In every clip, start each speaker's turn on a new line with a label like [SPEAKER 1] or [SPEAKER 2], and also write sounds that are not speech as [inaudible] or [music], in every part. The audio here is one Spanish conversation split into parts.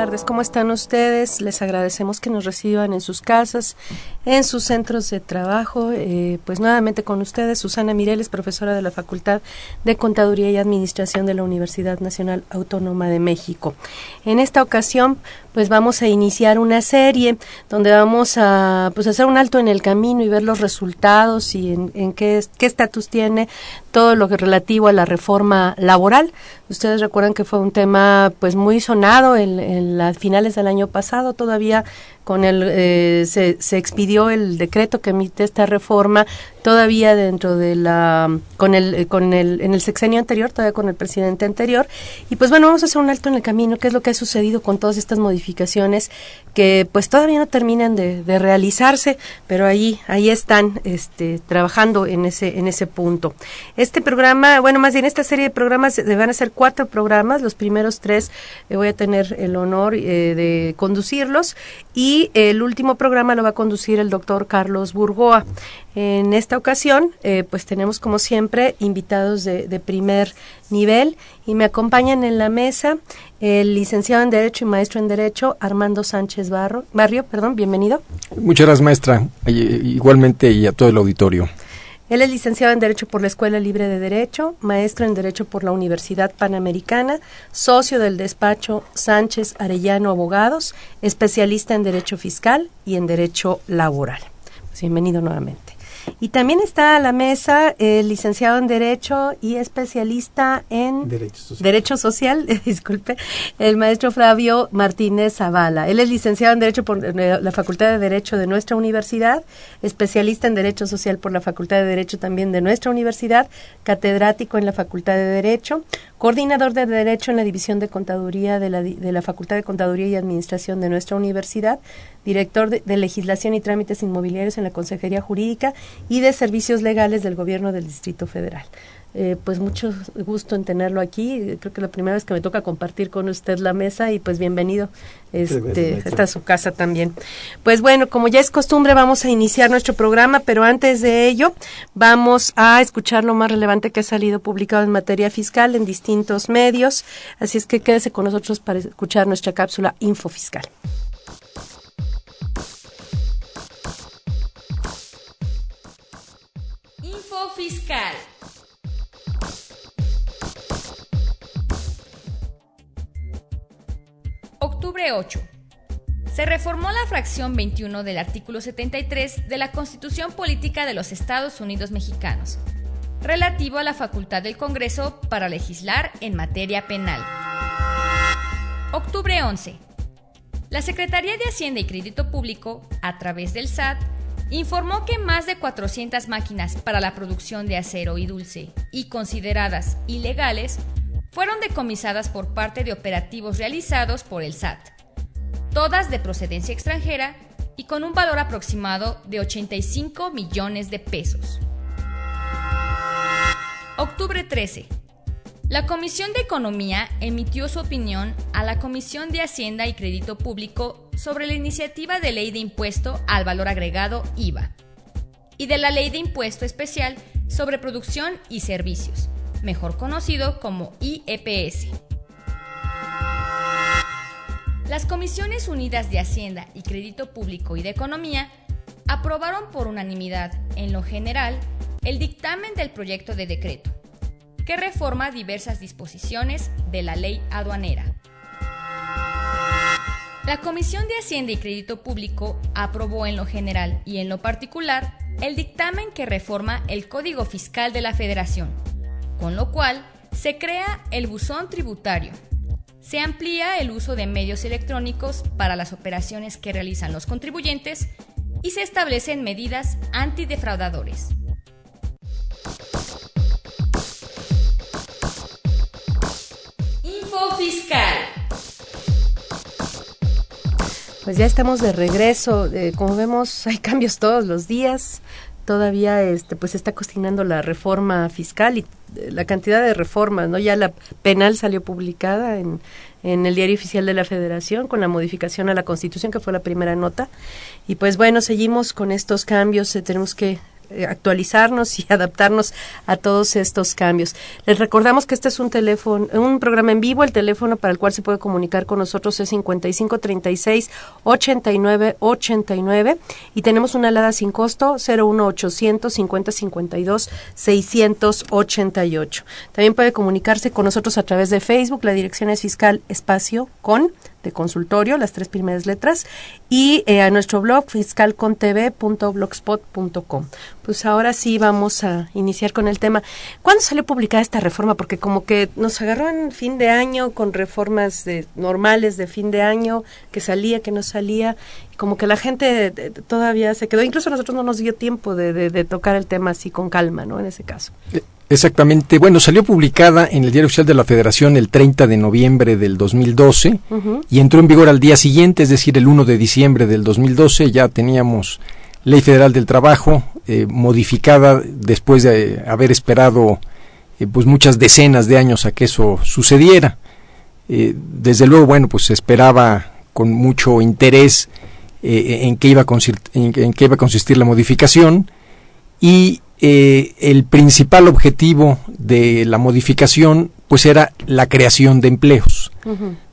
[SPEAKER 1] Tardes, ¿cómo están ustedes? Les agradecemos que nos reciban en sus casas, en sus centros de trabajo. Eh, pues nuevamente con ustedes, Susana Mireles, profesora de la Facultad de Contaduría y Administración de la Universidad Nacional Autónoma de México. En esta ocasión, pues vamos a iniciar una serie donde vamos a pues hacer un alto en el camino y ver los resultados y en, qué estatus tiene todo lo que relativo a la reforma laboral. Ustedes recuerdan que fue un tema pues muy sonado en, en las finales del año pasado, todavía con el eh, se, se, expidió el decreto que emite esta reforma todavía dentro de la con el eh, con el en el sexenio anterior todavía con el presidente anterior. Y pues bueno vamos a hacer un alto en el camino qué es lo que ha sucedido con todas estas modificaciones que pues todavía no terminan de, realizarse pero ahí ahí están este trabajando en ese en ese punto. Este programa bueno más bien esta serie de programas van a ser cuatro programas. Los primeros tres eh, voy a tener el honor de conducirlos. Y el último programa lo va a conducir el doctor Carlos Burgoa. En esta ocasión, eh, pues tenemos como siempre invitados de, primer nivel y me acompañan en la mesa el licenciado en Derecho y maestro en Derecho Armando Sánchez Barro, Barrio. Perdón, bienvenido.
[SPEAKER 2] Muchas gracias, maestra. Igualmente y a todo el auditorio.
[SPEAKER 1] Él es licenciado en Derecho por la Escuela Libre de Derecho, maestro en Derecho por la Universidad Panamericana, socio del despacho Sánchez Arellano Abogados, especialista en Derecho Fiscal y en Derecho Laboral. Pues bienvenido nuevamente. Y también está a la mesa el licenciado en Derecho y especialista en Derecho Social, [laughs] disculpe, el maestro Flavio Martínez Zavala. Él es licenciado en Derecho por eh, la Facultad de Derecho de nuestra universidad, especialista en Derecho Social por la Facultad de Derecho también de nuestra universidad, catedrático en la Facultad de Derecho, coordinador de Derecho en la División de Contaduría de la, de la Facultad de Contaduría y Administración de nuestra universidad, director de, Legislación y Trámites Inmobiliarios en la Consejería Jurídica y de Servicios Legales del Gobierno del Distrito Federal. Eh, pues mucho gusto en tenerlo aquí. Creo que la primera vez que me toca compartir con usted la mesa y pues bienvenido. Este, esta es su casa también. Pues bueno, como ya es costumbre, vamos a iniciar nuestro programa, pero antes de ello vamos a escuchar lo más relevante que ha salido publicado en materia fiscal en distintos medios. Así es que quédese con nosotros para escuchar nuestra cápsula Info Fiscal.
[SPEAKER 3] Fiscal. Octubre 8. Se reformó la fracción 21 del artículo 73 de la Constitución Política de los Estados Unidos Mexicanos, relativo a la facultad del Congreso para legislar en materia penal. Octubre 11. La Secretaría de Hacienda y Crédito Público, a través del SAT, informó que más de 400 máquinas para la producción de acero y dulce y consideradas ilegales fueron decomisadas por parte de operativos realizados por el SAT, todas de procedencia extranjera y con un valor aproximado de 85 millones de pesos. Octubre 13. La Comisión de Economía emitió su opinión a la Comisión de Hacienda y Crédito Público sobre la iniciativa de ley de impuesto al valor agregado IVA y de la ley de impuesto especial sobre producción y servicios, mejor conocido como IEPS. Las Comisiones Unidas de Hacienda y Crédito Público y de Economía aprobaron por unanimidad, en lo general, el dictamen del proyecto de decreto que reforma diversas disposiciones de la ley aduanera. La Comisión de Hacienda y Crédito Público aprobó en lo general y en lo particular el dictamen que reforma el Código Fiscal de la Federación, con lo cual se crea el buzón tributario. Se amplía el uso de medios electrónicos para las operaciones que realizan los contribuyentes y se establecen medidas antidefraudadores.
[SPEAKER 1] Fiscal. Pues ya estamos de regreso. Eh, como vemos, [laughs] hay cambios todos los días. Todavía este, pues está cocinando la reforma fiscal y eh, la cantidad de reformas, ¿no? Ya la penal salió publicada en, en el diario oficial de la Federación con la modificación a la Constitución, que fue la primera nota. Y pues bueno, seguimos con estos cambios. Eh, tenemos que actualizarnos y [laughs] adaptarnos a todos estos cambios. Les recordamos que este es un teléfono, un programa en vivo. El teléfono para el cual se puede comunicar con nosotros es 5536 8989 y tenemos una alada sin costo 01800 5052 688. También puede comunicarse con nosotros a través de Facebook. La dirección es fiscal espacio con de consultorio, las tres primeras letras, y eh, a nuestro blog fiscalcontv.blogspot.com. Pues ahora sí vamos a iniciar con el tema. ¿Cuándo salió publicada esta reforma? Porque como que nos agarró en fin de año con reformas de, normales de fin de año, que salía, que no salía, como que la gente todavía se quedó, incluso nosotros no nos dio tiempo de, de tocar el tema así con calma, ¿no? En ese caso.
[SPEAKER 2] Exactamente. Bueno, salió publicada en el Diario Oficial de la Federación el 30 de noviembre del 2012 y entró en vigor al día siguiente, es decir, el 1 de diciembre del 2012. Ya teníamos Ley Federal del Trabajo eh, modificada después de haber esperado eh, pues muchas decenas de años a que eso sucediera. Eh, desde luego, bueno, pues se esperaba con mucho interés en, qué iba a en qué iba a consistir la modificación y eh, el principal objetivo de la modificación pues era la creación de empleos.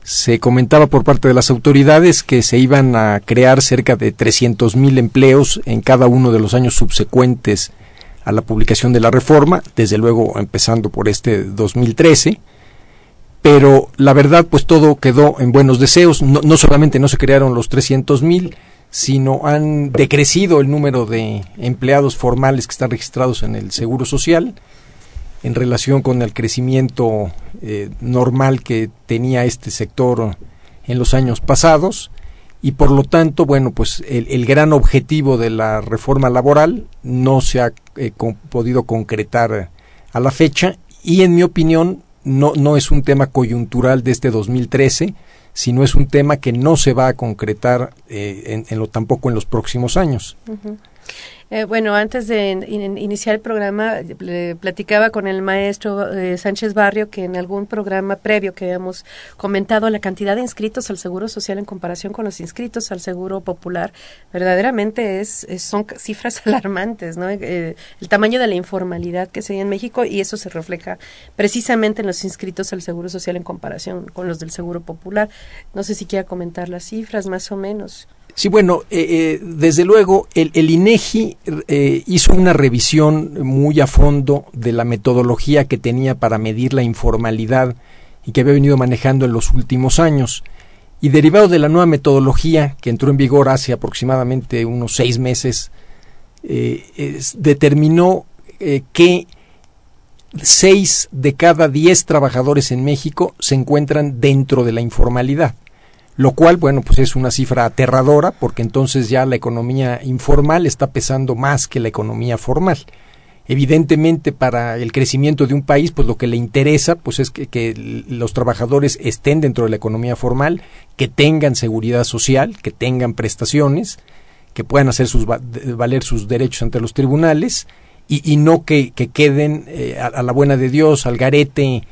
[SPEAKER 2] Se comentaba por parte de las autoridades que se iban a crear cerca de 300.000 empleos en cada uno de los años subsecuentes a la publicación de la reforma, desde luego empezando por este 2013 pero la verdad pues todo quedó en buenos deseos, no, no solamente no se crearon los 300.000, sino han decrecido el número de empleados formales que están registrados en el Seguro Social en relación con el crecimiento eh, normal que tenía este sector en los años pasados. Y por lo tanto, bueno, pues el, gran objetivo de la reforma laboral no se ha eh, podido concretar a la fecha. Y en mi opinión no, no es un tema coyuntural de este 2013, si no es un tema que no se va a concretar eh, en, lo tampoco en los próximos años.
[SPEAKER 1] Eh, bueno, antes de iniciar el programa, platicaba con el maestro eh, Sánchez Barrio que en algún programa previo que habíamos comentado la cantidad de inscritos al Seguro Social en comparación con los inscritos al Seguro Popular, verdaderamente es, son cifras [laughs] alarmantes, ¿no? Eh, el tamaño de la informalidad que se hay en México y eso se refleja precisamente en los inscritos al Seguro Social en comparación con los del Seguro Popular. No sé si quiera comentar las cifras, más o menos.
[SPEAKER 2] Sí, bueno, eh, eh, desde luego el, INEGI eh, hizo una revisión muy a fondo de la metodología que tenía para medir la informalidad y que había venido manejando en los últimos años. Y derivado de la nueva metodología que entró en vigor hace aproximadamente unos seis meses, determinó que seis de cada diez trabajadores en México se encuentran dentro de la informalidad lo cual, bueno, pues es una cifra aterradora porque entonces ya la economía informal está pesando más que la economía formal. Evidentemente, para el crecimiento de un país, pues lo que le interesa, pues es que, los trabajadores estén dentro de la economía formal, que tengan seguridad social, que tengan prestaciones, que puedan hacer sus, valer sus derechos ante los tribunales y, no que, queden eh, a, la buena de Dios, al garete,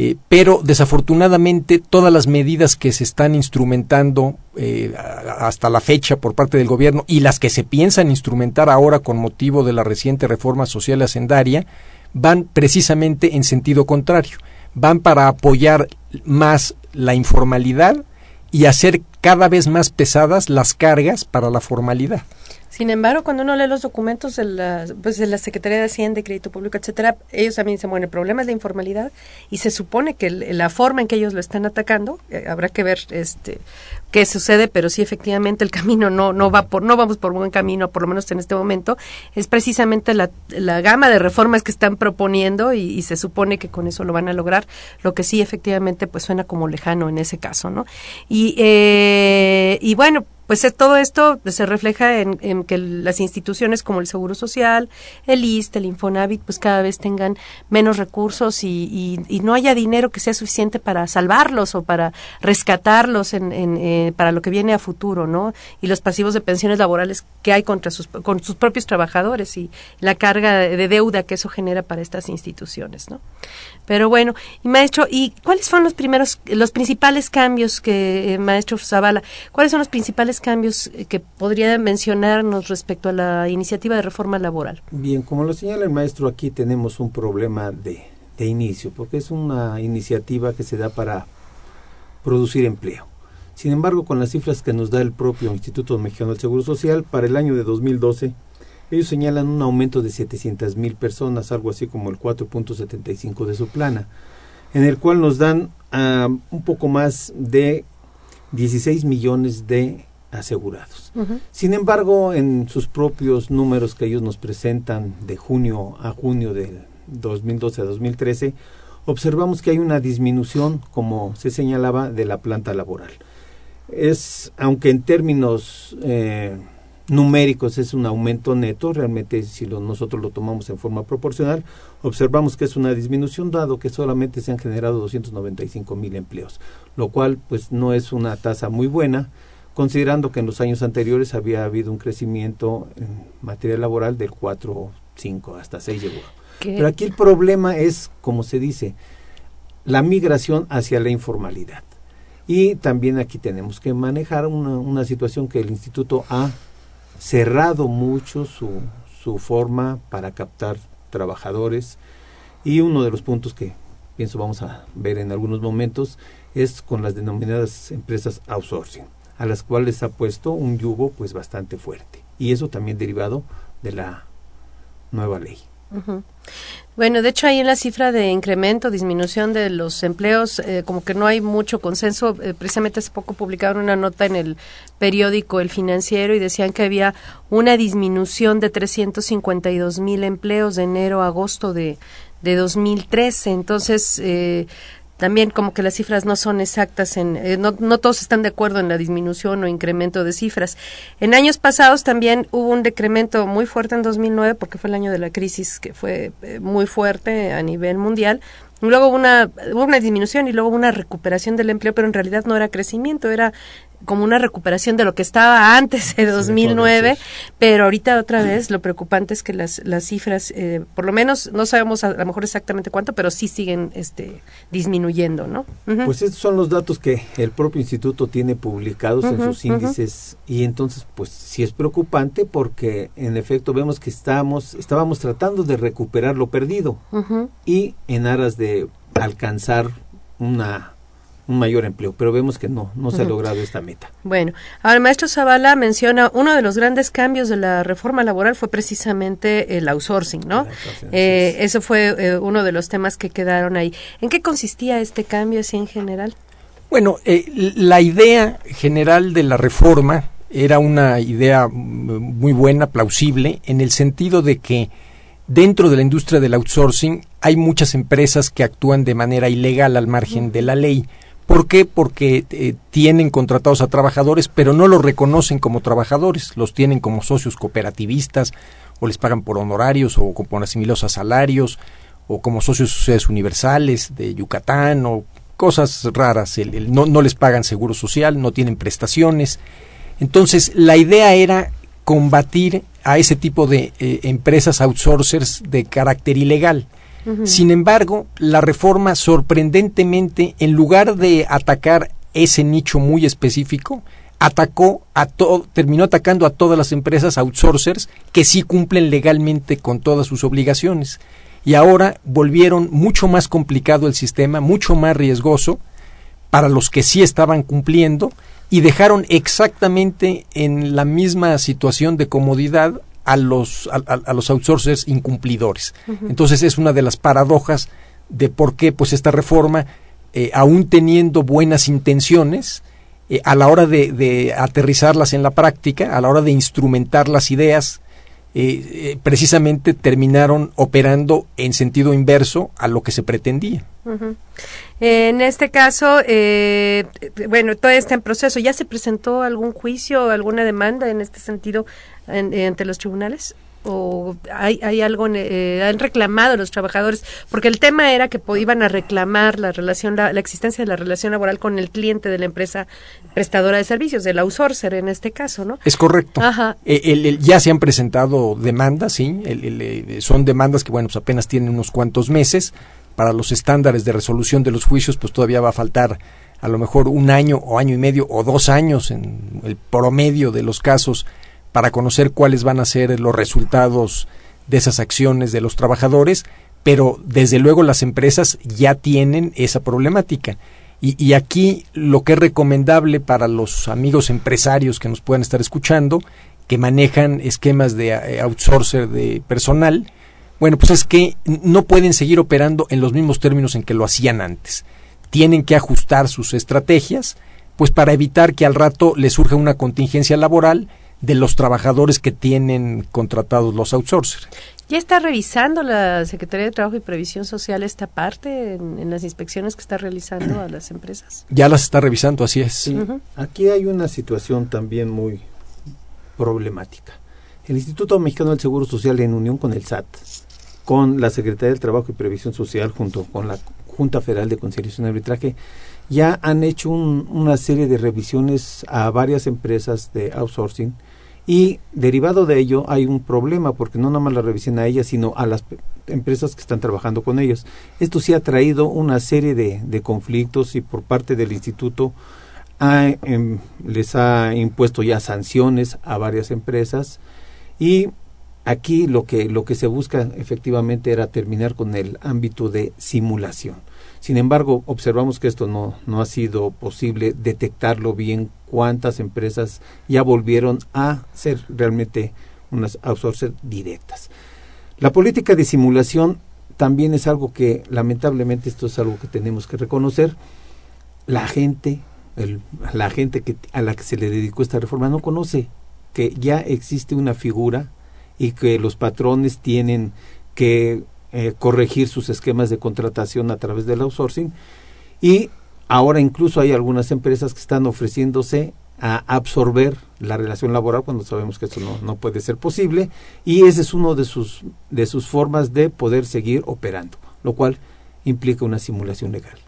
[SPEAKER 2] eh, pero desafortunadamente todas las medidas que se están instrumentando eh, hasta la fecha por parte del gobierno y las que se piensan instrumentar ahora con motivo de la reciente reforma social hacendaria van precisamente en sentido contrario. Van para apoyar más la informalidad y hacer cada vez más pesadas las cargas para la formalidad.
[SPEAKER 1] Sin embargo, cuando uno lee los documentos de la, pues de la Secretaría de Hacienda, Crédito Público, etcétera, ellos también dicen, bueno, el problema es la informalidad y se supone que la forma en que ellos lo están atacando, eh, habrá que ver este qué sucede, pero sí efectivamente el camino no no va por no vamos por buen camino, por lo menos en este momento, es precisamente la, la gama de reformas que están proponiendo y, se supone que con eso lo van a lograr, lo que sí efectivamente pues suena como lejano en ese caso, ¿no? Y eh, y bueno, pues eh, todo esto se refleja en, que las instituciones como el Seguro Social, el ISTE, el Infonavit, pues cada vez tengan menos recursos y, no haya dinero que sea suficiente para salvarlos o para rescatarlos en, eh, para lo que viene a futuro, ¿no? Y los pasivos de pensiones laborales que hay contra sus, con sus propios trabajadores y la carga de deuda que eso genera para estas instituciones, ¿no? Pero bueno, y maestro, ¿y cuáles fueron los primeros, los principales cambios que, eh, maestro Zavala, cuáles son los principales cambios eh, que podría mencionarnos respecto a la iniciativa de reforma laboral?
[SPEAKER 4] Bien, como lo señala el maestro, aquí tenemos un problema de, de inicio, porque es una iniciativa que se da para producir empleo. Sin embargo, con las cifras que nos da el propio Instituto Mexicano del Seguro Social, para el año de 2012, ellos señalan un aumento de 700 mil personas, algo así como el 4.75 de su plana, en el cual nos dan ah, un poco más de 16 millones de asegurados. Sin embargo, en sus propios números que ellos nos presentan de junio a junio del 2012 a 2013, observamos que hay una disminución, como se señalaba, de la planta laboral. Es, aunque en términos eh, numéricos es un aumento neto, realmente si nosotros lo tomamos en forma proporcional, observamos que es una disminución dado que solamente se han generado 295 mil empleos, lo cual pues no es una tasa muy buena, considerando que en los años anteriores había habido un crecimiento en materia laboral del 4, 5 hasta 6 llegó. Pero aquí el problema es, como se dice, la migración hacia la informalidad. Y también aquí tenemos que manejar una, una situación que el instituto ha cerrado mucho su, su forma para captar trabajadores y uno de los puntos que pienso vamos a ver en algunos momentos es con las denominadas empresas outsourcing a las cuales ha puesto un yugo pues bastante fuerte y eso también derivado de la nueva ley.
[SPEAKER 1] Bueno, de hecho ahí en la cifra de incremento, disminución de los empleos, eh, como que no hay mucho consenso. Eh, precisamente hace poco publicaron una nota en el periódico El Financiero y decían que había una disminución de 352 mil empleos de enero a agosto de, de 2013. Entonces, eh, también como que las cifras no son exactas, en, eh, no, no, todos están de acuerdo en la disminución o incremento de cifras. En años pasados también hubo un decremento muy fuerte en 2009 porque fue el año de la crisis que fue eh, muy fuerte a nivel mundial. Luego hubo una, hubo una disminución y luego una recuperación del empleo, pero en realidad no era crecimiento, era como una recuperación de lo que estaba antes de 2009, pero ahorita otra vez lo preocupante es que las, las cifras, eh, por lo menos no sabemos a lo mejor exactamente cuánto, pero sí siguen este, disminuyendo, ¿no?
[SPEAKER 4] Pues estos son los datos que el propio instituto tiene publicados en sus índices y entonces pues sí es preocupante porque en efecto vemos que estamos, estábamos tratando de recuperar lo perdido y en aras de alcanzar una un mayor empleo, pero vemos que no, no se ha logrado esta meta.
[SPEAKER 1] Bueno, ahora el maestro Zavala menciona uno de los grandes cambios de la reforma laboral fue precisamente el outsourcing, ¿no? Eh, eso fue eh, uno de los temas que quedaron ahí. ¿En qué consistía este cambio así en general?
[SPEAKER 2] Bueno, eh, la idea general de la reforma era una idea muy buena, plausible, en el sentido de que dentro de la industria del outsourcing hay muchas empresas que actúan de manera ilegal al margen de la ley ¿Por qué? Porque eh, tienen contratados a trabajadores, pero no los reconocen como trabajadores, los tienen como socios cooperativistas, o les pagan por honorarios, o por asimilados a salarios, o como socios sociedades universales de Yucatán, o cosas raras. no, no, les pagan seguro social, no tienen prestaciones. Entonces, la idea era combatir a ese tipo de eh, empresas outsourcers de carácter ilegal. Sin embargo, la reforma sorprendentemente, en lugar de atacar ese nicho muy específico, atacó a todo, terminó atacando a todas las empresas outsourcers que sí cumplen legalmente con todas sus obligaciones. Y ahora volvieron mucho más complicado el sistema, mucho más riesgoso para los que sí estaban cumpliendo y dejaron exactamente en la misma situación de comodidad a los, a, los outsourcers incumplidores. Entonces es una de las paradojas de por qué pues esta reforma, eh, aún teniendo buenas intenciones, eh, a la hora de, aterrizarlas en la práctica, a la hora de instrumentar las ideas, eh, eh, precisamente terminaron operando en sentido inverso a lo que se pretendía.
[SPEAKER 1] En este caso, eh, bueno, todo está en proceso. ¿Ya se presentó algún juicio, alguna demanda en este sentido ante los tribunales? o hay, hay algo, eh, han reclamado los trabajadores, porque el tema era que iban a reclamar la relación, la, existencia de la relación laboral con el cliente de la empresa prestadora de servicios, del outsourcer en este caso, ¿no?
[SPEAKER 2] Es correcto. Ajá. Eh, ya se han presentado demandas, sí, eh, son demandas que, bueno, pues apenas tienen unos cuantos meses. Para los estándares de resolución de los juicios, pues todavía va a faltar a lo mejor un año o año y medio o dos años en el promedio de los casos para conocer cuáles van a ser los resultados de esas acciones de los trabajadores, pero desde luego las empresas ya tienen esa problemática. Y, aquí lo que es recomendable para los amigos empresarios que nos puedan estar escuchando, que manejan esquemas de eh, outsourcer de personal, bueno, pues es que no pueden seguir operando en los mismos términos en que lo hacían antes. Tienen que ajustar sus estrategias, pues para evitar que al rato les surja una contingencia laboral de los trabajadores que tienen contratados los outsourcers.
[SPEAKER 1] ¿Ya está revisando la Secretaría de Trabajo y Previsión Social esta parte en, las inspecciones que está realizando a las empresas? [clears throat]
[SPEAKER 2] Ya las está revisando, así es.
[SPEAKER 4] Aquí hay una situación también muy problemática. El Instituto Mexicano del Seguro Social, en unión con el SAT, con la Secretaría del Trabajo y Previsión Social, junto con la Junta Federal de Conciliación y Arbitraje, ya han hecho una serie de revisiones a varias empresas de outsourcing y derivado de ello hay un problema porque no nada más la revisen a ellas, sino a las empresas que están trabajando con ellos. Esto sí ha traído una serie de, conflictos y por parte del instituto em, les ha impuesto ya sanciones a varias empresas y aquí lo que, lo que se busca efectivamente era terminar con el ámbito de simulación. Sin embargo, observamos que esto no, no ha sido posible detectarlo bien cuántas empresas ya volvieron a ser realmente unas outsourcers directas. La política de simulación también es algo que lamentablemente esto es algo que tenemos que reconocer. La gente, la gente que, a la que se le dedicó esta reforma no conoce que ya existe una figura y que los patrones tienen que eh, corregir sus esquemas de contratación a través del outsourcing. Y ahora incluso hay algunas empresas que están ofreciéndose a absorber la relación laboral cuando sabemos que eso no, no puede ser posible. Y ese es uno de sus de sus formas de poder seguir operando lo cual implica una simulación legal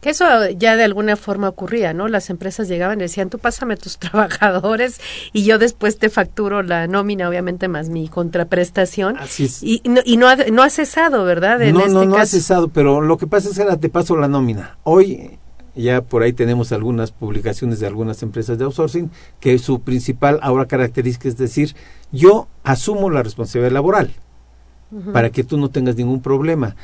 [SPEAKER 1] que eso ya de alguna forma ocurría, ¿no? Las empresas llegaban y decían, tú pásame tus [laughs] trabajadores y yo después te facturo la nómina, obviamente, más mi contraprestación.
[SPEAKER 4] Así es.
[SPEAKER 1] Y, no, y no, ha, no ha cesado, ¿verdad?
[SPEAKER 4] no, no, este no ha cesado, pero lo que pasa es que ahora te paso la nómina. Hoy ya por ahí tenemos algunas publicaciones de algunas empresas de outsourcing que su principal ahora característica es decir, yo asumo la responsabilidad laboral para que tú no tengas ningún problema.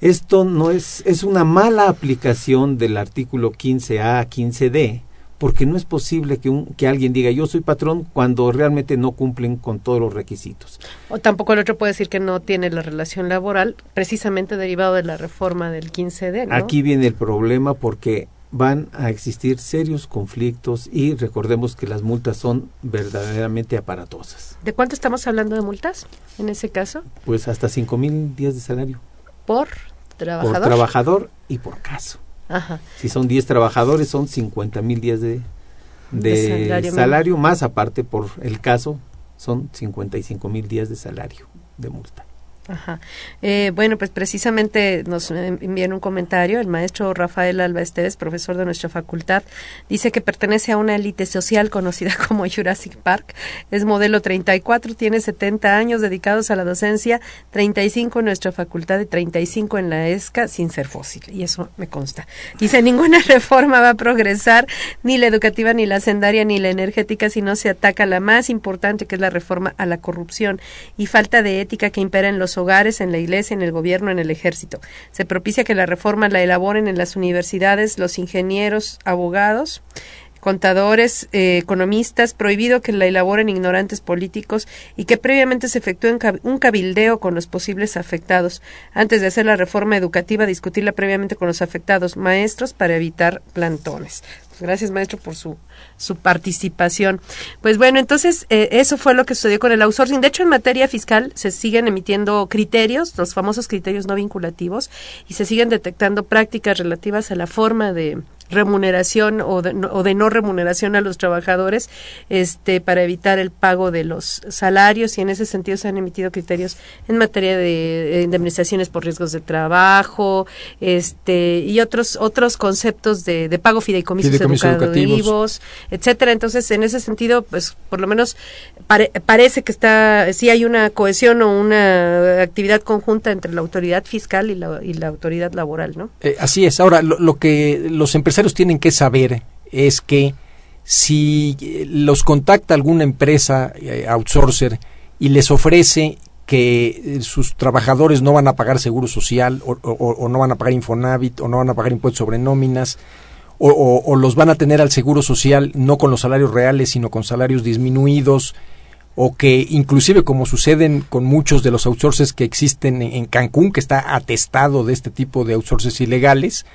[SPEAKER 4] Esto no es, es una mala aplicación del artículo 15A, 15D, porque no es posible que, un, que alguien diga yo soy patrón cuando realmente no cumplen con todos los requisitos.
[SPEAKER 1] O tampoco el otro puede decir que no tiene la relación laboral, precisamente derivado de la reforma del 15D.
[SPEAKER 4] Aquí viene el problema porque van a existir serios conflictos y recordemos que las multas son verdaderamente aparatosas.
[SPEAKER 1] ¿De cuánto estamos hablando de multas en ese caso?
[SPEAKER 4] Pues hasta cinco mil días de salario
[SPEAKER 1] por trabajador.
[SPEAKER 4] Por trabajador y por caso. Ajá. Si son 10 trabajadores, son 50 mil días de, de, salario, más aparte por el caso, son 55 mil días de salario de multa.
[SPEAKER 1] Ajá. Eh, bueno, pues precisamente nos envían un comentario. El maestro Rafael Alba Esteves, profesor de nuestra facultad, dice que pertenece a una élite social conocida [laughs] como Jurassic Park. Es modelo 34, tiene 70 años dedicados a la docencia, 35 en nuestra facultad y 35 en la ESCA sin ser fósil. Y eso me consta. Dice, ninguna [laughs] reforma va a progresar, ni la educativa, ni la sendaria, ni la energética, si no se ataca la más importante, que es la reforma a la corrupción y falta de ética que impera en los hogares, en la iglesia, en el gobierno, en el ejército. Se propicia que la reforma la elaboren en las universidades los ingenieros, abogados, contadores, eh, economistas, prohibido que la elaboren ignorantes políticos y que previamente se efectúe un cabildeo con los posibles afectados. Antes de hacer la reforma educativa, discutirla previamente con los afectados maestros para evitar plantones. Pues gracias, maestro, por su, su participación. Pues bueno, entonces eh, eso fue lo que sucedió con el outsourcing. De hecho, en materia fiscal se siguen emitiendo criterios, los famosos criterios no vinculativos, y se siguen detectando prácticas relativas a la forma de, remuneración o de, o de, no remuneración a los trabajadores este para evitar el pago de los salarios y en ese sentido se han emitido criterios en materia de indemnizaciones por riesgos de trabajo este y otros otros conceptos de, de pago fideicomisos, educativos, etcétera. Entonces en ese sentido pues por lo menos parece que está sí hay una cohesión o una actividad conjunta entre la autoridad fiscal y la, y la autoridad laboral no
[SPEAKER 2] eh, así es. Ahora lo, lo que los empresarios empresarios tienen que saber es que si los contacta alguna empresa eh, outsourcer y les ofrece que eh, sus trabajadores no van a pagar seguro social o, no van a pagar Infonavit o no van a pagar impuestos sobre nóminas o, los van a tener al seguro social no con los salarios reales sino con salarios disminuidos o que inclusive como suceden con muchos de los outsources que existen en Cancún que está atestado de este tipo de outsources ilegales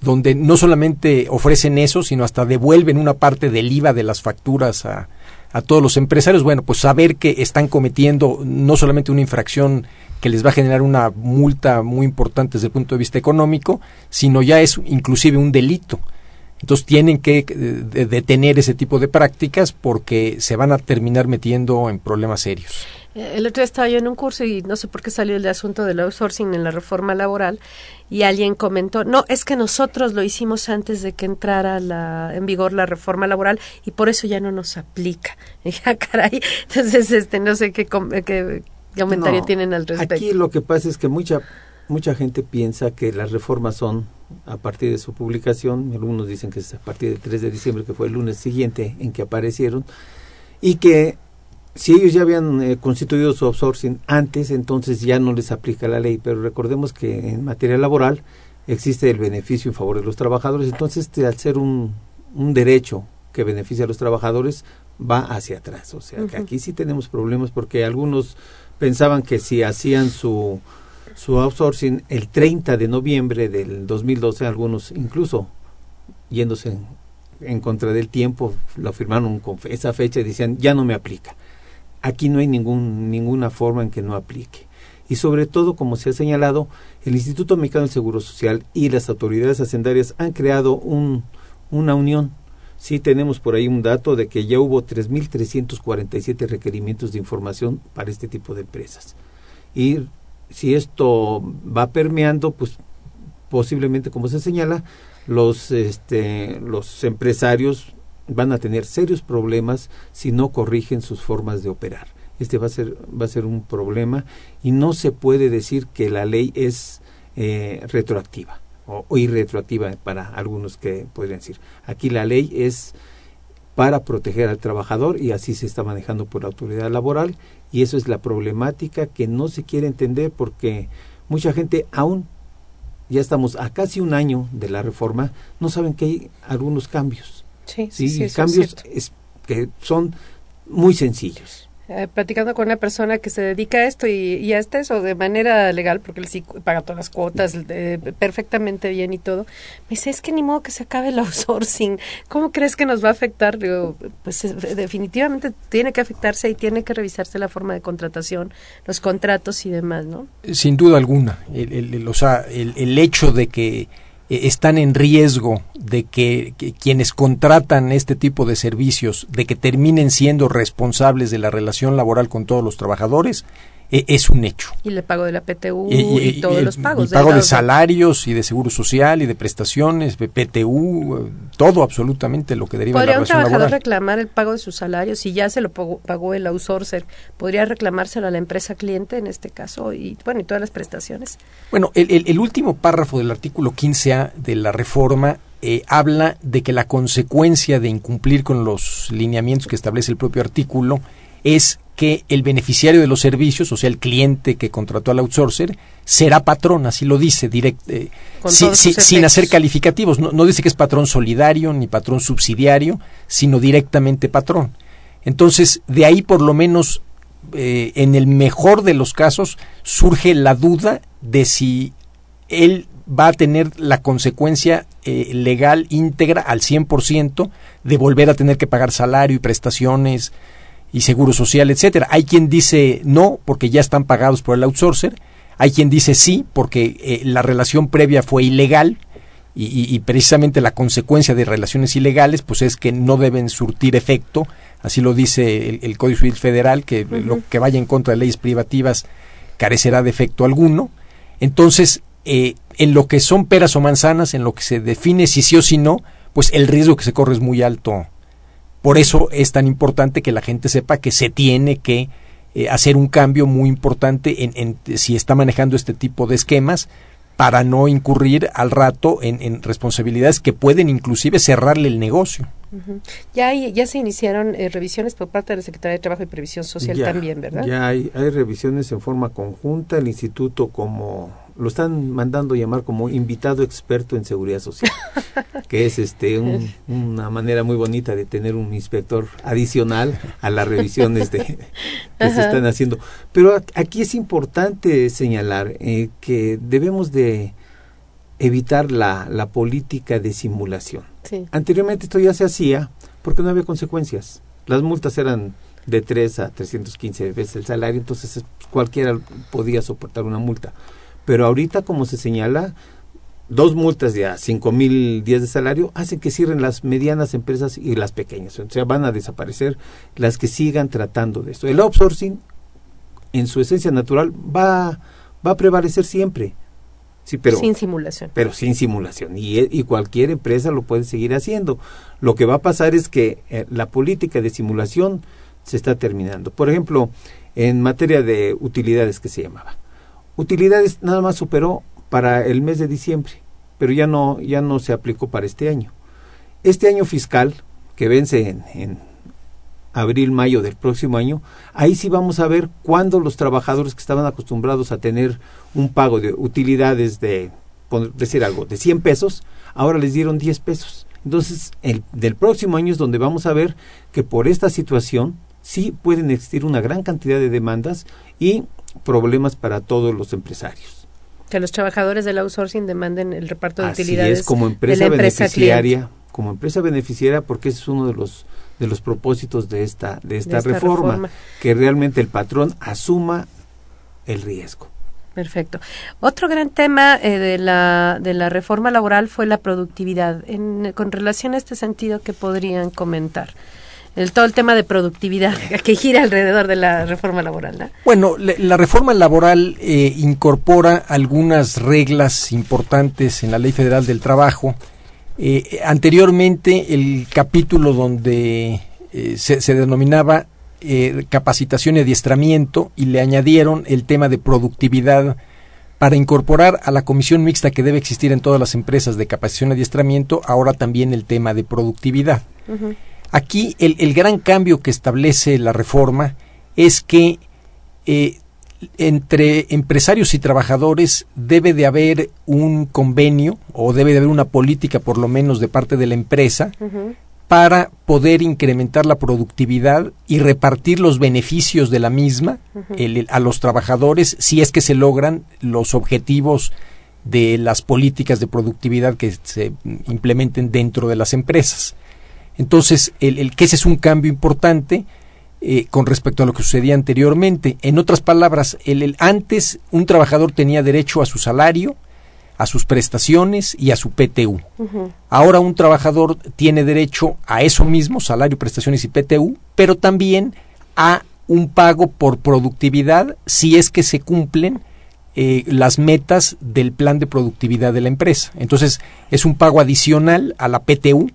[SPEAKER 2] donde no solamente ofrecen eso, sino hasta devuelven una parte del IVA de las facturas a, a todos los empresarios, bueno, pues saber que están cometiendo no solamente una infracción que les va a generar una multa muy importante desde el punto de vista económico, sino ya es inclusive un delito. Entonces tienen que eh, detener ese tipo de prácticas porque se van a terminar metiendo en problemas serios.
[SPEAKER 1] El otro día estaba yo en un curso y no sé por qué salió el asunto del outsourcing en la reforma laboral y alguien comentó, no, es que nosotros lo hicimos antes de que entrara la, en vigor la reforma laboral y por eso ya no nos aplica. [laughs] Y ya, caray, entonces, este, no sé qué, qué, comentario tienen al respecto.
[SPEAKER 4] Aquí lo que pasa es que mucha, mucha gente piensa que las reformas son a partir de su publicación, algunos dicen que es a partir del 3 de diciembre, que fue el lunes siguiente en que aparecieron, y que si ellos ya habían eh, constituido su outsourcing antes, entonces ya no les aplica la ley, pero recordemos que en materia laboral existe el beneficio en favor de los trabajadores, entonces este, al ser un, un derecho que beneficia a los trabajadores, va hacia atrás. O sea, que aquí sí tenemos problemas porque algunos pensaban que si hacían su, su outsourcing el 30 de noviembre del 2012, algunos incluso yéndose en, en contra del tiempo, lo firmaron con esa fecha y decían, ya no me aplica aquí no hay ningún, ninguna forma en que no aplique. Y sobre todo, como se ha señalado, el Instituto Mexicano del Seguro Social y las autoridades hacendarias han creado un, una unión. Sí tenemos por ahí un dato de que ya hubo 3.347 requerimientos de información para este tipo de empresas. Y si esto va permeando, pues posiblemente, como se señala, los, este, los empresarios van a tener serios problemas si no corrigen sus formas de operar. Este va a ser, va a ser un problema y no se puede decir que la ley es eh, retroactiva o, o, irretroactiva para algunos que podrían decir. Aquí la ley es para proteger al trabajador y así se está manejando por la autoridad laboral y eso es la problemática que no se quiere entender porque mucha gente aún ya estamos a casi un año de la reforma, no saben que hay algunos cambios
[SPEAKER 1] Sí, sí,
[SPEAKER 4] cambios que son muy sencillos.
[SPEAKER 1] Eh, platicando con una persona que se dedica a esto y, y hasta eso de manera legal, porque él sí paga todas las cuotas perfectamente bien y todo, me dice, es que ni modo que se acabe el outsourcing, ¿cómo crees que nos va a afectar? Digo, pues definitivamente tiene que afectarse y tiene que revisarse la forma de contratación, los contratos y demás, ¿no?
[SPEAKER 2] Sin duda alguna, el, el, o sea, el, el hecho de que eh, están en riesgo de que, quienes contratan este tipo de servicios, de que terminen siendo responsables de la relación laboral con todos los trabajadores, e, es un hecho.
[SPEAKER 1] Y el pago de la PTU y, todos los pagos.
[SPEAKER 2] El pago de salarios y de seguro social y de prestaciones, de PTU, todo absolutamente lo que deriva de la.
[SPEAKER 1] ¿Podría un
[SPEAKER 2] trabajador
[SPEAKER 1] reclamar el pago de sus salarios si ya se lo pagó, el outsourcer? ¿Podría reclamárselo a la empresa cliente en este caso y bueno y todas las prestaciones?
[SPEAKER 2] Bueno, el, el, último párrafo del artículo 15A de la reforma eh, habla de que la consecuencia de incumplir con los lineamientos que establece el propio artículo es que el beneficiario de los servicios, o sea, el cliente que contrató al outsourcer, será patrón, así lo dice, direct, eh, sin hacer calificativos. No, dice que es patrón solidario ni patrón subsidiario, sino directamente patrón. Entonces, de ahí por lo menos, eh, en el mejor de los casos, surge la duda de si él va a tener la consecuencia eh, legal íntegra al 100% de volver a tener que pagar salario y prestaciones y seguro social, etcétera. Hay quien dice no porque ya están pagados por el outsourcer, hay quien dice sí porque eh, la relación previa fue ilegal y, precisamente la consecuencia de relaciones ilegales pues es que no deben surtir efecto, así lo dice el, Código Civil Federal, que lo que vaya en contra de leyes privativas carecerá de efecto alguno. Entonces, eh, en lo que son peras o manzanas, en lo que se define si sí o si no, pues el riesgo que se corre es muy alto. Por eso es tan importante que la gente sepa que se tiene que eh, hacer un cambio muy importante en, si está manejando este tipo de esquemas para no incurrir al rato en responsabilidades que pueden inclusive cerrarle el negocio.
[SPEAKER 1] Ya ya se iniciaron eh, revisiones por parte de la Secretaría de Trabajo y Previsión Social también, ¿verdad?
[SPEAKER 4] Ya hay, hay revisiones en forma conjunta. El instituto como lo están mandando llamar como invitado experto en seguridad social, [laughs] que es este una manera muy bonita de tener un inspector adicional a las revisiones de, que se están haciendo. Pero aquí es importante señalar eh, que debemos de evitar la, la política de simulación. Anteriormente esto ya se hacía porque no había consecuencias. Las multas eran de 3 a 315 veces el salario, entonces cualquiera podía soportar una multa. Pero ahorita, como se señala, dos multas de a 5 mil días de salario hacen que cierren las medianas empresas y las pequeñas. O sea, van a desaparecer las que sigan tratando de esto. El outsourcing, en su esencia natural, va, va a prevalecer siempre pero,
[SPEAKER 1] sin simulación.
[SPEAKER 4] Pero sin simulación. Y, y, cualquier empresa lo puede seguir haciendo. Lo que va a pasar es que eh, la política de simulación se está terminando. Por ejemplo, en materia de utilidades que se llamaba. Utilidades nada más superó para el mes de diciembre, pero ya no, ya no se aplicó para este año. Este año fiscal, que vence en, abril, mayo del próximo año, ahí sí vamos a ver cuándo los trabajadores que estaban acostumbrados a tener un pago de utilidades de, por decir algo, de 100 pesos, ahora les dieron 10 pesos. Entonces, el, del próximo año es donde vamos a ver que por esta situación sí pueden existir una gran cantidad de demandas y problemas para todos los empresarios.
[SPEAKER 1] Que los trabajadores del outsourcing demanden el reparto de utilidades.
[SPEAKER 4] Es, como empresa, beneficiaria, como empresa beneficiaria, porque ese es uno de los de los propósitos de esta de esta, reforma, que realmente el patrón asuma el riesgo.
[SPEAKER 1] Perfecto. Otro gran tema eh, de, la, de la reforma laboral fue la productividad. En, con relación a este sentido, ¿qué podrían comentar? El, todo el tema de productividad [laughs] que gira alrededor de la reforma laboral.
[SPEAKER 2] Bueno, la reforma laboral eh, incorpora algunas reglas importantes en la Ley Federal del Trabajo. Eh, anteriormente, el capítulo donde se, se denominaba eh, capacitación y adiestramiento y le añadieron el tema de productividad para incorporar a la comisión mixta que debe existir en todas las empresas de capacitación y adiestramiento, ahora también el tema de productividad. Aquí el, gran cambio que establece la reforma es que eh, entre empresarios y trabajadores debe de haber un convenio o debe de haber una política por lo menos de parte de la empresa para poder incrementar la productividad y repartir los beneficios de la misma a los trabajadores si es que se logran los objetivos de las políticas de productividad que se implementen dentro de las empresas. Entonces, el, que ese es un cambio importante eh, con respecto a lo que sucedía anteriormente. En otras palabras, el, antes un trabajador tenía derecho a su salario, a sus prestaciones y a su PTU. Ahora un trabajador tiene derecho a eso mismo, salario, prestaciones y PTU, pero también a un pago por productividad si es que se cumplen eh, las metas del plan de productividad de la empresa. Entonces es un pago adicional a la PTU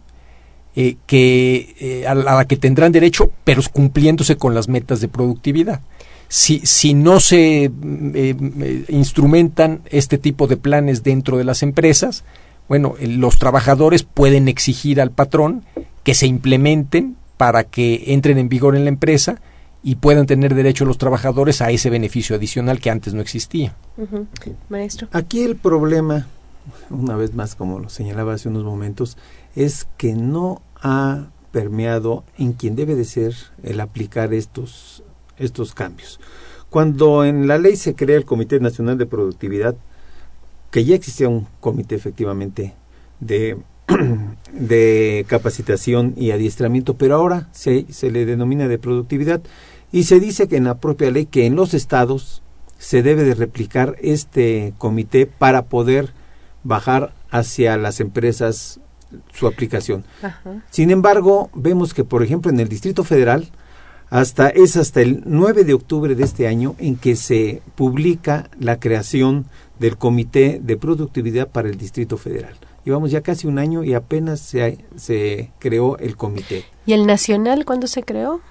[SPEAKER 2] eh, que, eh, a la que tendrán derecho, pero cumpliéndose con las metas de productividad si, si no se eh, instrumentan este tipo de planes dentro de las empresas, bueno, los trabajadores pueden exigir al patrón que se implementen para que entren en vigor en la empresa y puedan tener derecho los trabajadores a ese beneficio adicional que antes no existía.
[SPEAKER 1] Maestro.
[SPEAKER 4] Aquí el problema, una vez más como lo señalaba hace unos momentos, es que no ha permeado en quien debe de ser el aplicar estos, estos cambios. Cuando en la ley se crea el Comité Nacional de Productividad, que ya existía un comité efectivamente de, [clears throat] de capacitación y adiestramiento, pero ahora se, se le denomina de productividad y se dice que en la propia ley que en los estados se debe de replicar este comité para poder bajar hacia las empresas su aplicación. Sin embargo, vemos que, por ejemplo, en el Distrito Federal, hasta es hasta el 9 de octubre de este año en que se publica la creación del Comité de Productividad para el Distrito Federal. Llevamos ya casi un año y apenas se, se creó el comité.
[SPEAKER 1] ¿Y el nacional cuándo se creó?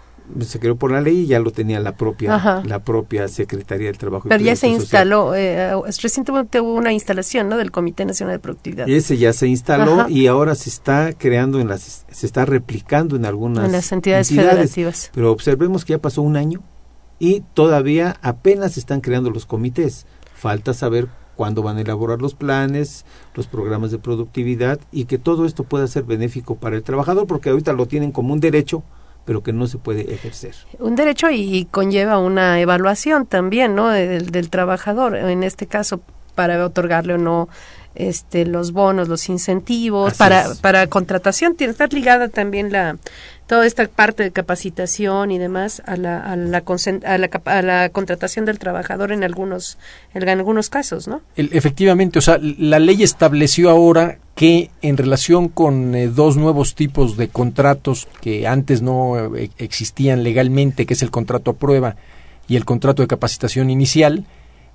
[SPEAKER 4] Se creó por la ley y ya lo tenía la propia la propia Secretaría del Trabajo.
[SPEAKER 1] Pero ya se instaló, eh, recientemente hubo una instalación ¿no? del Comité Nacional de Productividad.
[SPEAKER 4] Ese ya se instaló y ahora se está creando, en las, se está replicando en algunas
[SPEAKER 1] en las entidades, federativas.
[SPEAKER 4] Pero observemos que ya pasó un año y todavía apenas se están creando los comités. Falta saber cuándo van a elaborar los planes, los programas de productividad y que todo esto pueda ser benéfico para el trabajador porque ahorita lo tienen como un derecho pero que no se puede ejercer.
[SPEAKER 1] Un derecho y, conlleva una evaluación también, ¿no? Del, del, trabajador, en este caso, para otorgarle o no este, los bonos, los incentivos, para, para contratación. Tiene que estar ligada también la, toda esta parte de capacitación y demás a la, a la, a la, a la contratación del trabajador en algunos, en algunos casos, ¿no?
[SPEAKER 2] efectivamente, o sea, la ley estableció ahora que en relación con eh, dos nuevos tipos de contratos que antes no eh, existían legalmente, que es el contrato a prueba y el contrato de capacitación inicial,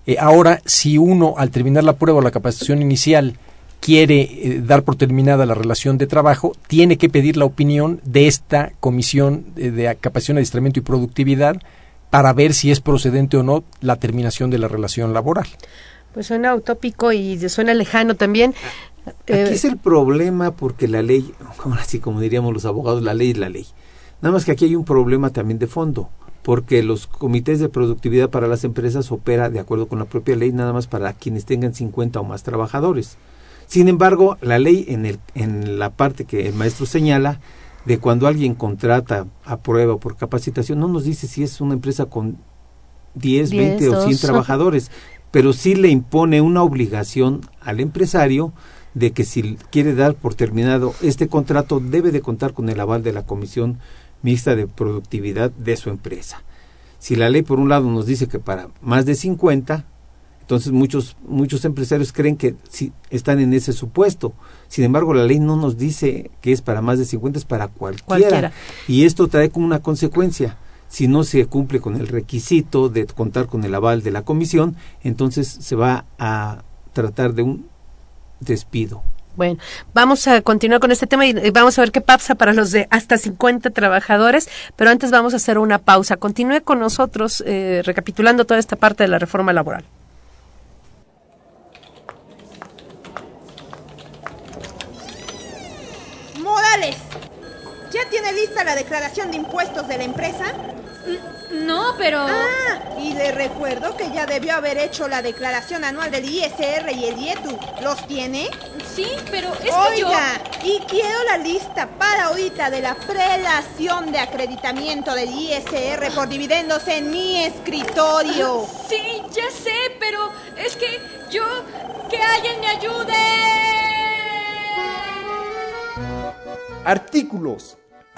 [SPEAKER 2] eh, ahora si uno al terminar la prueba o la capacitación inicial quiere eh, dar por terminada la relación de trabajo, tiene que pedir la opinión de esta comisión de capacitación, adiestramiento y productividad para ver si es procedente o no la terminación de la relación laboral.
[SPEAKER 1] Pues suena utópico y suena lejano también.
[SPEAKER 4] Aquí eh, es el problema porque la ley, así como diríamos los abogados, la ley es la ley. Nada más que aquí hay un problema también de fondo, porque los comités de productividad para las empresas opera de acuerdo con la propia ley nada más para quienes tengan 50 o más trabajadores. Sin embargo, la ley en, el, en la parte que el maestro señala de cuando alguien contrata a prueba por capacitación, no nos dice si es una empresa con 10, 20 o 100 trabajadores, pero sí le impone una obligación al empresario de que si quiere dar por terminado este contrato debe de contar con el aval de la Comisión Mixta de Productividad de su empresa. Si la ley por un lado nos dice que para más de 50, entonces muchos, muchos empresarios creen que si están en ese supuesto. Sin embargo, la ley no nos dice que es para más de 50, es para cualquiera. Y esto trae como una consecuencia. Si no se cumple con el requisito de contar con el aval de la comisión, entonces se va a tratar de un despido.
[SPEAKER 1] Bueno, vamos a continuar con este tema y vamos a ver qué pasa para los de hasta 50 trabajadores, pero antes vamos a hacer una pausa. Continúe con nosotros eh, recapitulando toda esta parte de la reforma laboral.
[SPEAKER 5] ¿Ya tiene lista la declaración de impuestos de la empresa?
[SPEAKER 3] No, pero...
[SPEAKER 5] Ah, y le recuerdo que ya debió haber hecho la declaración anual del ISR y el IETU. ¿Los tiene?
[SPEAKER 3] Sí, pero es
[SPEAKER 5] Oiga, y quiero la lista para ahorita de la prelación de acreditamiento del ISR por dividendos en mi escritorio.
[SPEAKER 3] Sí, ya sé, pero es que yo... ¡Que alguien me ayude!
[SPEAKER 6] artículos,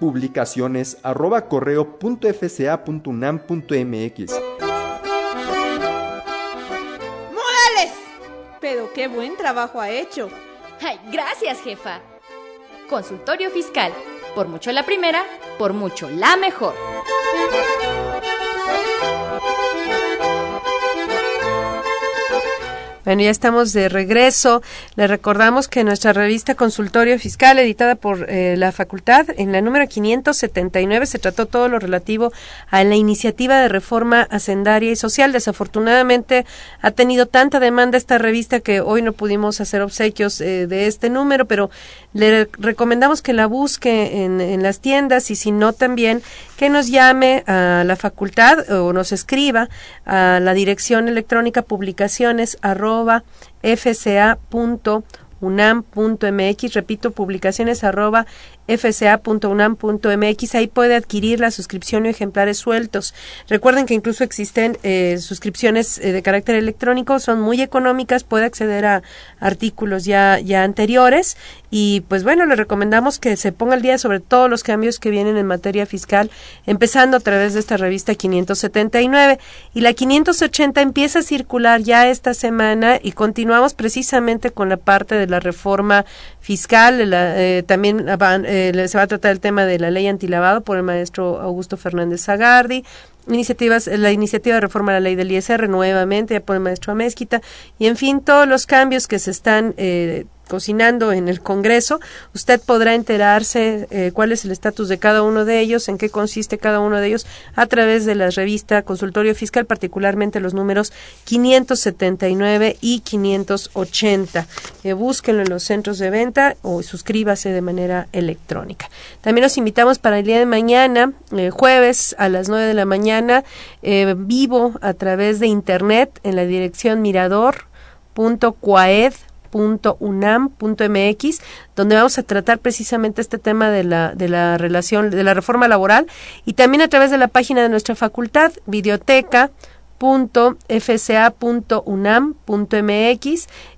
[SPEAKER 6] publicaciones arroba correo punto .mx.
[SPEAKER 5] ¡Morales! Pero qué buen trabajo ha hecho.
[SPEAKER 3] Ay, gracias, jefa. Consultorio Fiscal. Por mucho la primera, por mucho la mejor.
[SPEAKER 1] Bueno, ya estamos de regreso. Le recordamos que nuestra revista Consultorio Fiscal, editada por eh, la facultad, en la número 579 se trató todo lo relativo a la iniciativa de reforma hacendaria y social. Desafortunadamente ha tenido tanta demanda esta revista que hoy no pudimos hacer obsequios eh, de este número, pero le recomendamos que la busque en, en las tiendas y si no también que nos llame a la facultad o nos escriba a la dirección electrónica publicaciones arroba repito, publicaciones arroba fca.unam.mx. Ahí puede adquirir la suscripción y ejemplares sueltos. Recuerden que incluso existen eh, suscripciones eh, de carácter electrónico, son muy económicas, puede acceder a artículos ya, ya anteriores y pues bueno, le recomendamos que se ponga al día sobre todos los cambios que vienen en materia fiscal, empezando a través de esta revista 579 y la 580 empieza a circular ya esta semana y continuamos precisamente con la parte de la reforma fiscal, eh, también eh, se va a tratar el tema de la ley antilavado por el maestro Augusto Fernández Zagardi, iniciativas, la iniciativa de reforma a la ley del ISR nuevamente por el maestro Amezquita. Y en fin todos los cambios que se están eh, cocinando en el Congreso. Usted podrá enterarse eh, cuál es el estatus de cada uno de ellos, en qué consiste cada uno de ellos, a través de la revista Consultorio Fiscal, particularmente los números 579 y 580. Eh, búsquenlo en los centros de venta o suscríbase de manera electrónica. También los invitamos para el día de mañana, eh, jueves a las 9 de la mañana, vivo a través de internet en la dirección mirador.cuaed unam.mx donde vamos a tratar precisamente este tema de la, de la relación, de la reforma laboral y también a través de la página de nuestra facultad, videoteca www.fca.unam.mx